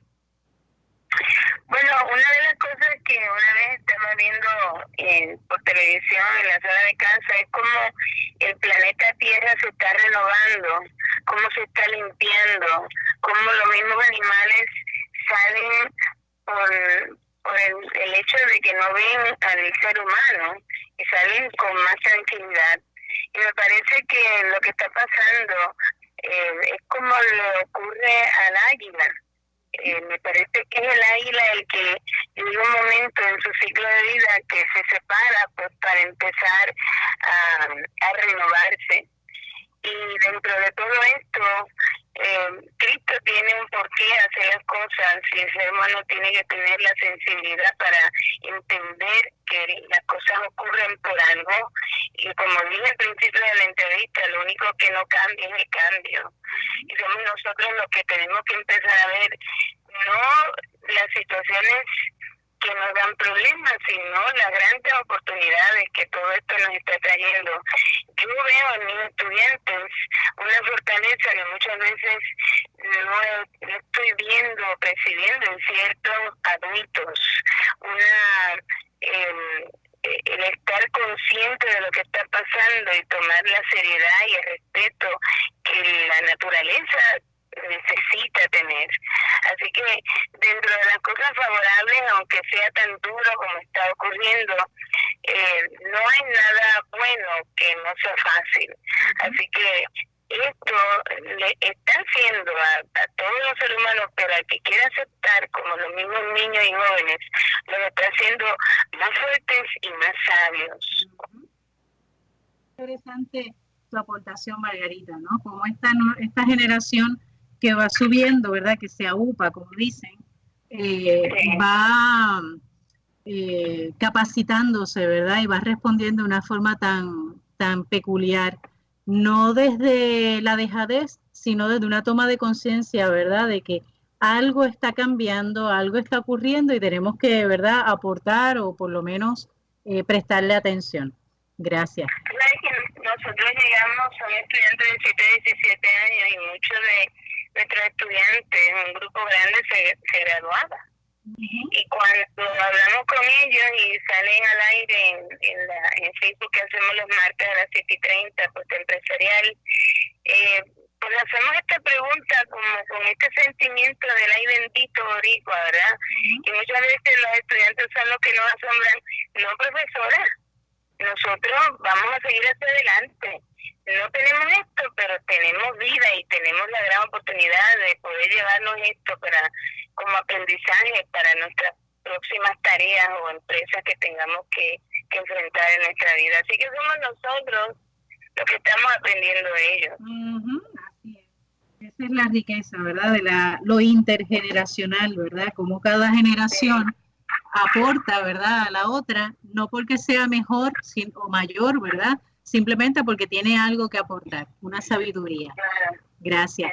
Bueno, una de las cosas que una vez estamos viendo en, por televisión en la sala de casa es cómo el planeta Tierra se está renovando, cómo se está limpiando, cómo los mismos animales salen por, el hecho de que no ven al ser humano y salen con más tranquilidad. Y me parece que lo que está pasando eh, es como le ocurre al águila eh, me parece que es el águila el que en un momento en su ciclo de vida que se separa pues para empezar a, a renovarse. Y dentro de todo esto, eh, Cristo tiene un porqué hacer las cosas y el ser humano tiene que tener la sensibilidad para entender que las cosas ocurren por algo. Y como dije al principio de la entrevista, lo único que no cambia es el cambio. Y somos nosotros los que tenemos que empezar a ver no las situaciones que nos dan problemas, sino las grandes oportunidades que todo esto nos está trayendo. Yo veo en mis estudiantes una fortaleza que muchas veces no, estoy viendo o percibiendo en ciertos adultos, una em, el estar consciente de lo que está pasando y tomar la seriedad y el respeto que la naturaleza necesita tener. Así que dentro de las cosas favorables, aunque sea tan ocurriendo, eh, no hay nada bueno que no sea fácil. Así que esto le está haciendo a, todos los seres humanos, pero al que quiera aceptar, como los mismos niños y jóvenes, lo está haciendo más fuertes y más sabios. Interesante tu aportación, Margarita, ¿no? Como esta, esta generación que va subiendo, ¿verdad? Que se aupa, como dicen, eh, va eh, capacitándose, ¿verdad? Y va respondiendo de una forma tan, tan peculiar, no desde la dejadez, sino desde una toma de conciencia, ¿verdad? De que algo está cambiando, algo está ocurriendo y tenemos que, ¿verdad?, aportar o por lo menos eh, prestarle atención. Gracias. Nosotros estudiantes de 7, 17 años y muchos de nuestros estudiantes, un grupo grande, se. Y cuando hablamos con ellos y salen al aire en, en, la, en Facebook que hacemos los martes a las 7 y 30, pues empresarial, eh, pues hacemos esta pregunta como con este sentimiento del ay bendito boricua, ¿verdad? Y muchas veces los estudiantes son los que nos asombran, no profesora, nosotros vamos a seguir hacia adelante. No tenemos esto, pero tenemos vida y tenemos la gran oportunidad de poder llevarnos esto para como aprendizaje para nuestras próximas tareas o empresas que tengamos que, que enfrentar en nuestra vida. Así que somos nosotros los que estamos aprendiendo de ellos. Esa es la riqueza, ¿verdad? De la, lo intergeneracional, ¿verdad? Como cada generación aporta, ¿verdad? A la otra, no porque sea mejor o mayor, ¿verdad? Simplemente porque tiene algo que aportar, una sabiduría. Gracias.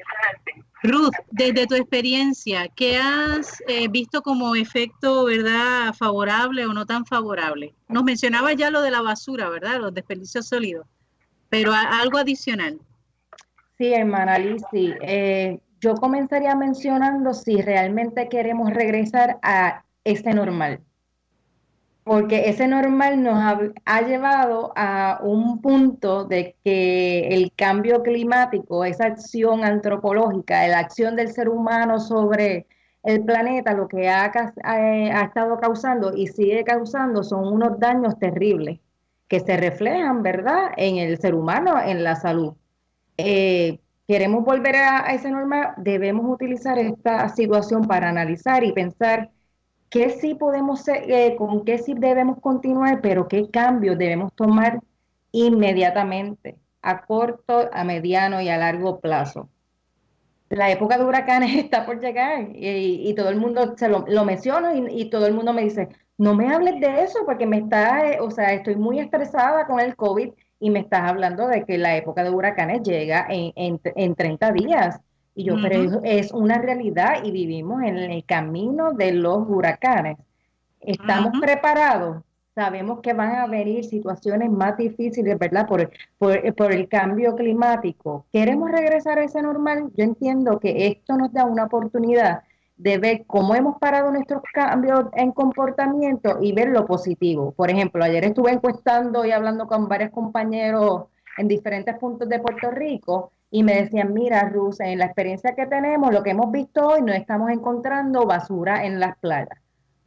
Ruth, desde tu experiencia, ¿qué has eh, visto como efecto, verdad, favorable o no tan favorable? Nos mencionaba ya lo de la basura, ¿verdad? Los desperdicios sólidos, pero algo adicional. Sí, hermana Lizzy. Eh, yo comenzaría mencionando si realmente queremos regresar a ese normal. Porque ese normal nos ha, llevado a un punto de que el cambio climático, esa acción antropológica, la acción del ser humano sobre el planeta, lo que ha, eh, estado causando y sigue causando son unos daños terribles que se reflejan, ¿verdad?, en el ser humano, en la salud. Eh, queremos volver a, ese normal, debemos utilizar esta situación para analizar y pensar qué sí podemos, eh, con qué sí debemos continuar, pero qué cambios debemos tomar inmediatamente, a corto, a mediano y a largo plazo. La época de huracanes está por llegar y, todo el mundo se lo, lo menciona y, y, todo el mundo me dice, no me hables de eso porque me está, eh, o sea, estoy muy estresada con el COVID y me estás hablando de que la época de huracanes llega en, en, en 30 días. Y yo, pero eso es una realidad y vivimos en el camino de los huracanes. ¿Estamos preparados? Sabemos que van a venir situaciones más difíciles, ¿verdad? Por, por, por, el cambio climático. ¿Queremos regresar a ese normal? Yo entiendo que esto nos da una oportunidad de ver cómo hemos parado nuestros cambios en comportamiento y ver lo positivo. Por ejemplo, ayer estuve encuestando y hablando con varios compañeros en diferentes puntos de Puerto Rico y me decían, mira, Rus, en la experiencia que tenemos, lo que hemos visto hoy, no estamos encontrando basura en las playas.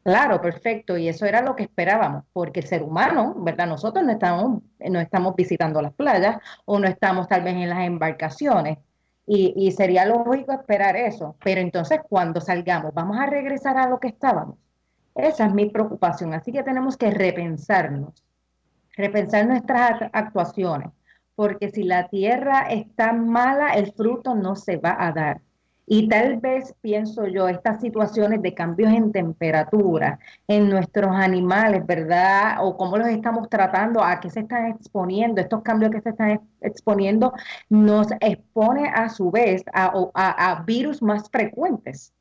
Claro, perfecto, y eso era lo que esperábamos, porque el ser humano, ¿verdad? Nosotros no estamos, no estamos visitando las playas o no estamos tal vez en las embarcaciones, y, sería lógico esperar eso. Pero entonces cuando salgamos, ¿vamos a regresar a lo que estábamos? Esa es mi preocupación. Así que tenemos que repensarnos, repensar nuestras actuaciones, porque si la tierra está mala, el fruto no se va a dar. Y tal vez, pienso yo, estas situaciones de cambios en temperatura en nuestros animales, ¿verdad? O cómo los estamos tratando, a qué se están exponiendo, estos cambios que se están exponiendo, nos expone a su vez a, virus más frecuentes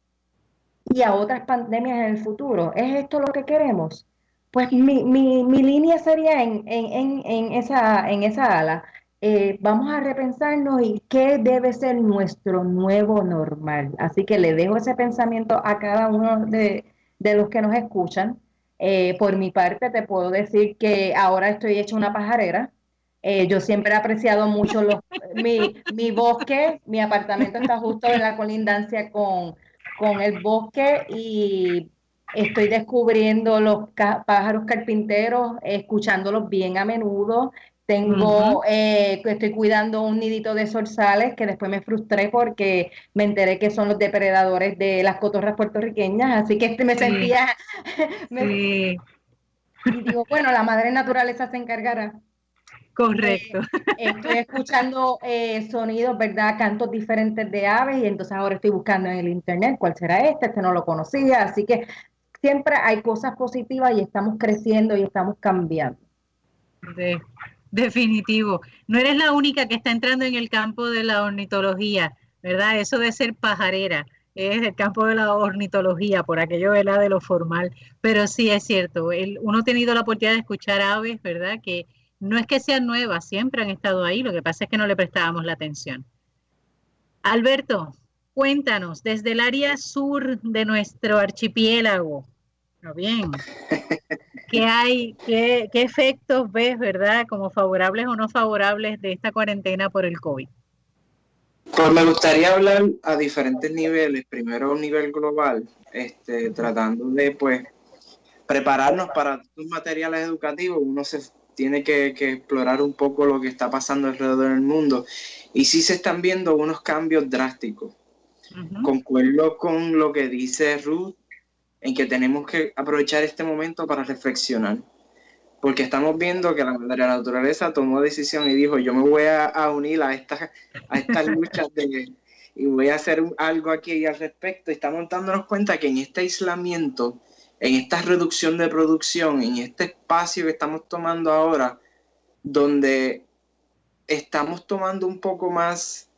y a otras pandemias en el futuro. ¿Es esto lo que queremos? Pues mi, mi, mi línea sería en, en, en, esa, en esa ala eh, vamos a repensarnos y qué debe ser nuestro nuevo normal. Así que le dejo ese pensamiento a cada uno de, los que nos escuchan. Eh, por mi parte, te puedo decir que ahora estoy hecha una pajarera. Eh, yo siempre he apreciado mucho los, mi, mi, bosque. Mi apartamento está justo en la colindancia con, con el bosque y estoy descubriendo los pájaros carpinteros, escuchándolos bien a menudo, tengo, eh, estoy cuidando un nidito de zorzales que después me frustré porque me enteré que son los depredadores de las cotorras puertorriqueñas, así que este me sentía... Y digo, bueno, la madre naturaleza se encargará. Correcto. Eh, estoy escuchando eh, sonidos, ¿verdad? Cantos diferentes de aves y entonces ahora estoy buscando en el internet cuál será este, este no lo conocía, así que siempre hay cosas positivas y estamos creciendo y estamos cambiando. Sí. Definitivo. No eres la única que está entrando en el campo de la ornitología, ¿verdad? Eso de ser pajarera. es el campo de la ornitología, por aquello de la de lo formal, pero sí es cierto, uno ha tenido la oportunidad de escuchar aves, ¿verdad? Que no es que sean nuevas, siempre han estado ahí, lo que pasa es que no le prestábamos la atención. Alberto, cuéntanos, desde el área sur de nuestro archipiélago, bien, ¿qué hay, qué, qué efectos ves, verdad, como favorables o no favorables de esta cuarentena por el COVID? Pues me gustaría hablar a diferentes niveles. Primero a un nivel global, este, tratando de pues prepararnos para los materiales educativos. Uno se tiene que, explorar un poco lo que está pasando alrededor del mundo. Y sí se están viendo unos cambios drásticos. Concuerdo con lo que dice Ruth, en que tenemos que aprovechar este momento para reflexionar porque estamos viendo que la, naturaleza tomó decisión y dijo, yo me voy a, unir a estas a estas luchas de, y voy a hacer algo aquí al respecto. Y estamos dándonos cuenta que en este aislamiento, en esta reducción de producción, en este espacio que estamos tomando ahora, donde estamos tomando un poco más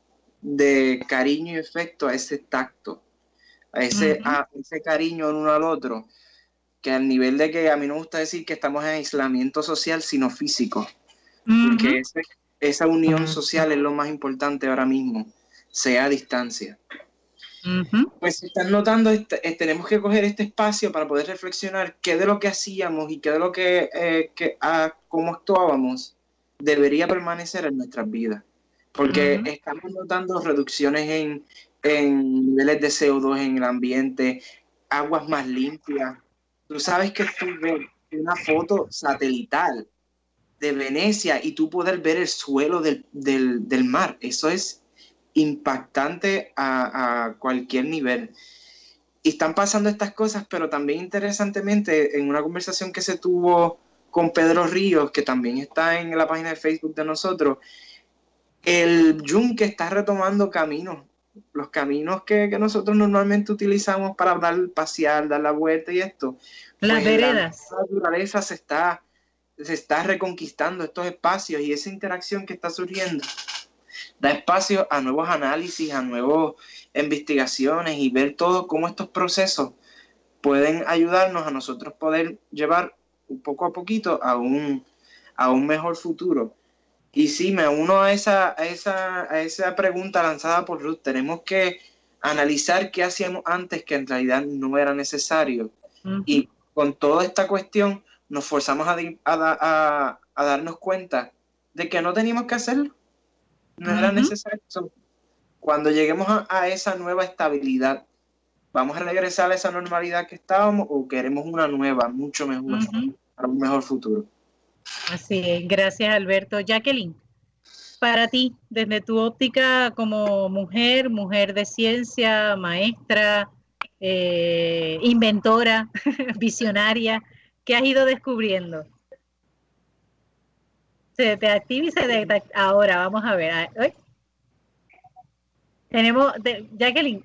de cariño y efecto a ese tacto, a ese, a ese cariño en uno al otro, que al nivel de que a mí no me gusta decir que estamos en aislamiento social, sino físico. Porque esa unión social es lo más importante ahora mismo, sea a distancia. Pues si están notando, este, eh, tenemos que coger este espacio para poder reflexionar qué de lo que hacíamos y qué de lo que, eh, que cómo actuábamos debería permanecer en nuestras vidas. Porque estamos notando reducciones en, en niveles de CO2 en el ambiente, aguas más limpias, Tú sabes que tú ves una foto satelital de Venecia y tú poder ver el suelo del, mar. Eso es impactante a, cualquier nivel. Y están pasando estas cosas, pero también interesantemente, en una conversación que se tuvo con Pedro Ríos, que también está en la página de Facebook de nosotros, el yunque está retomando caminos, los caminos que, nosotros normalmente utilizamos para dar pasear, dar la vuelta y esto. Las pues, veredas. La naturaleza se está, se está reconquistando estos espacios y esa interacción que está surgiendo da espacio a nuevos análisis, a nuevas investigaciones y ver todo cómo estos procesos pueden ayudarnos a nosotros poder llevar un poco a poquito a un, a un mejor futuro. Y sí, me uno a esa, a esa, a esa pregunta lanzada por Ruth. Tenemos que analizar qué hacíamos antes que en realidad no era necesario. Y con toda esta cuestión nos forzamos a, a, a, darnos cuenta de que no teníamos que hacerlo. No era necesario. Cuando lleguemos a, esa nueva estabilidad, ¿vamos a regresar a esa normalidad que estábamos o queremos una nueva, mucho mejor, para un mejor futuro? Así es, gracias Alberto. Jacqueline, para ti, desde tu óptica como mujer, mujer de ciencia, maestra, eh, inventora, visionaria, ¿qué has ido descubriendo? Se te activa y se detecta. Ahora, vamos a ver. Tenemos, Jacqueline,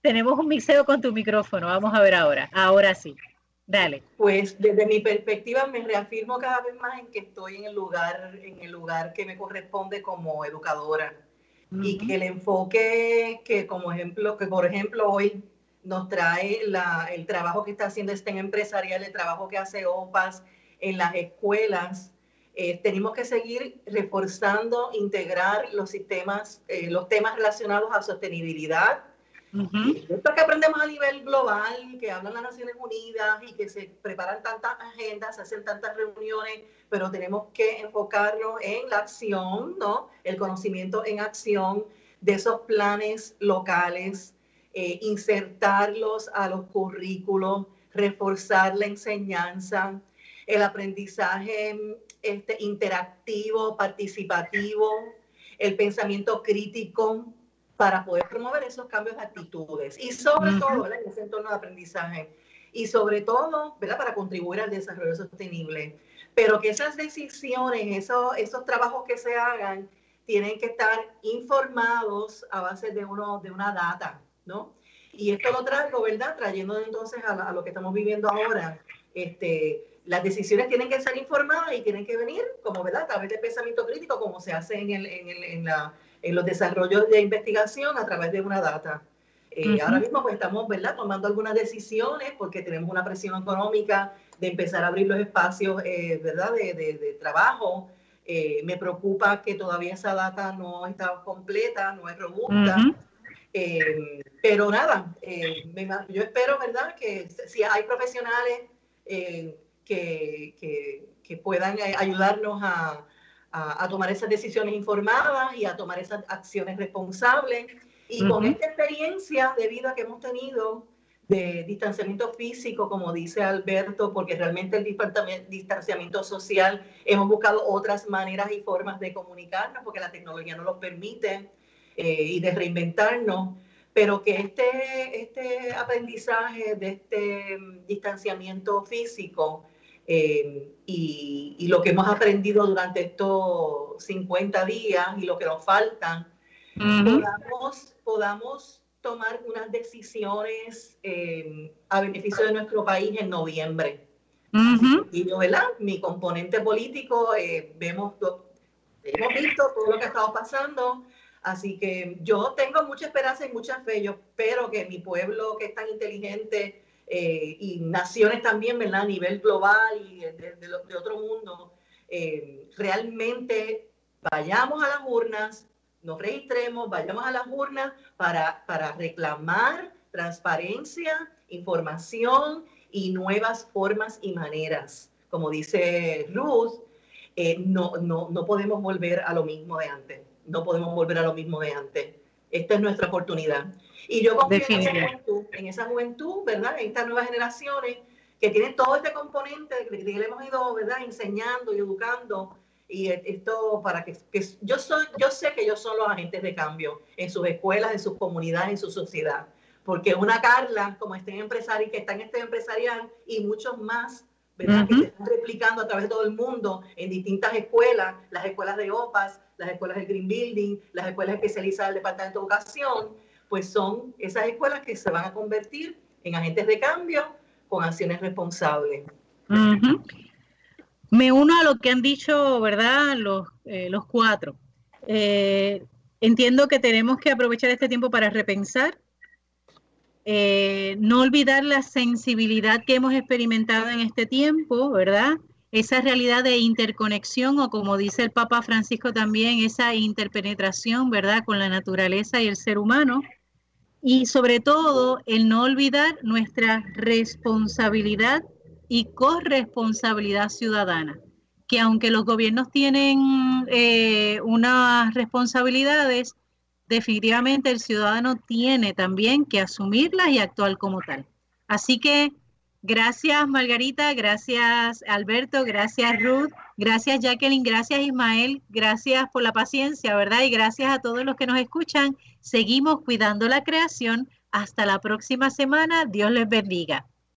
tenemos un mixeo con tu micrófono. Vamos a ver ahora. Ahora sí. Dale. Pues desde mi perspectiva me reafirmo cada vez más en que estoy en el lugar, en el lugar que me corresponde como educadora. Y que el enfoque que como ejemplo, que por ejemplo hoy nos trae la, el trabajo que está haciendo este empresarial, el trabajo que hace OPAS en las escuelas. Eh, tenemos que seguir reforzando, integrar los sistemas, eh, los temas relacionados a sostenibilidad, esto que aprendemos a nivel global, que hablan las Naciones Unidas y que se preparan tantas agendas, se hacen tantas reuniones, pero tenemos que enfocarnos en la acción, ¿no? El conocimiento en acción de esos planes locales, eh, insertarlos a los currículos, reforzar la enseñanza, el aprendizaje este, interactivo, participativo, el pensamiento crítico, para poder promover esos cambios de actitudes y sobre todo en ese entorno de aprendizaje y sobre todo ¿verdad? para contribuir al desarrollo sostenible. Pero que esas decisiones, esos, esos trabajos que se hagan, tienen que estar informados a base de, uno, de una data, ¿no? Y esto lo traigo, ¿verdad? Trayendo entonces a, lo que estamos viviendo ahora. Este, las decisiones tienen que ser informadas y tienen que venir, como, ¿verdad? A través de pensamiento crítico, como se hace en, el, en, el, en la en los desarrollos de investigación a través de una data. Eh, ahora mismo pues estamos, ¿verdad?, tomando algunas decisiones porque tenemos una presión económica de empezar a abrir los espacios, eh, ¿verdad?, de, de, trabajo. Eh, me preocupa que todavía esa data no está completa, no es robusta. pero nada, yo espero, ¿verdad?, que si hay profesionales que, que, que, puedan ayudarnos a, a, a tomar esas decisiones informadas y a tomar esas acciones responsables. Y con esta experiencia de vida que hemos tenido de distanciamiento físico, como dice Alberto, porque realmente el distanciamiento social, hemos buscado otras maneras y formas de comunicarnos, porque la tecnología nos lo permite, eh, y de reinventarnos, pero que este, este aprendizaje de este distanciamiento físico eh, y, y, lo que hemos aprendido durante estos 50 días y lo que nos faltan, podamos podamos tomar unas decisiones eh, a beneficio de nuestro país en noviembre. Y yo, ¿verdad? Mi componente político, eh, vemos, hemos visto todo lo que ha estado pasando, así que yo tengo mucha esperanza y mucha fe, yo espero que mi pueblo que es tan inteligente eh, y naciones también, ¿verdad? A nivel global y de, de otro mundo, realmente vayamos a las urnas, nos registremos, vayamos a las urnas para, para reclamar transparencia, información y nuevas formas y maneras. Como dice Ruth, eh, no, no, no podemos volver a lo mismo de antes. No podemos volver a lo mismo de antes. Esta es nuestra oportunidad. Y yo confío en esa, juventud, en esa juventud, ¿verdad? En estas nuevas generaciones que tienen todo este componente que le hemos ido, ¿verdad? Enseñando y educando y esto para que, yo soy yo sé que ellos son los agentes de cambio en sus escuelas en sus comunidades en su sociedad porque una Carla como este empresario que está en este empresarial y muchos más ¿verdad? que se están replicando a través de todo el mundo en distintas escuelas las escuelas de OPAS las escuelas de Green Building las escuelas especializadas del Departamento de Educación pues son esas escuelas que se van a convertir en agentes de cambio con acciones responsables me uno a lo que han dicho, ¿verdad? Los, eh, los cuatro. Eh, entiendo que tenemos que aprovechar este tiempo para repensar, eh, no olvidar la sensibilidad que hemos experimentado en este tiempo, ¿verdad? Esa realidad de interconexión o como dice el Papa Francisco también, esa interpenetración, ¿verdad? Con la naturaleza y el ser humano. Y sobre todo, el no olvidar nuestra responsabilidad y corresponsabilidad ciudadana, que aunque los gobiernos tienen eh, unas responsabilidades, definitivamente el ciudadano tiene también que asumirlas y actuar como tal. Así que gracias Margarita, gracias Alberto, gracias Ruth, gracias Jacqueline, gracias Ismael, gracias por la paciencia, ¿verdad? Y gracias a todos los que nos escuchan. Seguimos cuidando la creación. Hasta la próxima semana. Dios les bendiga.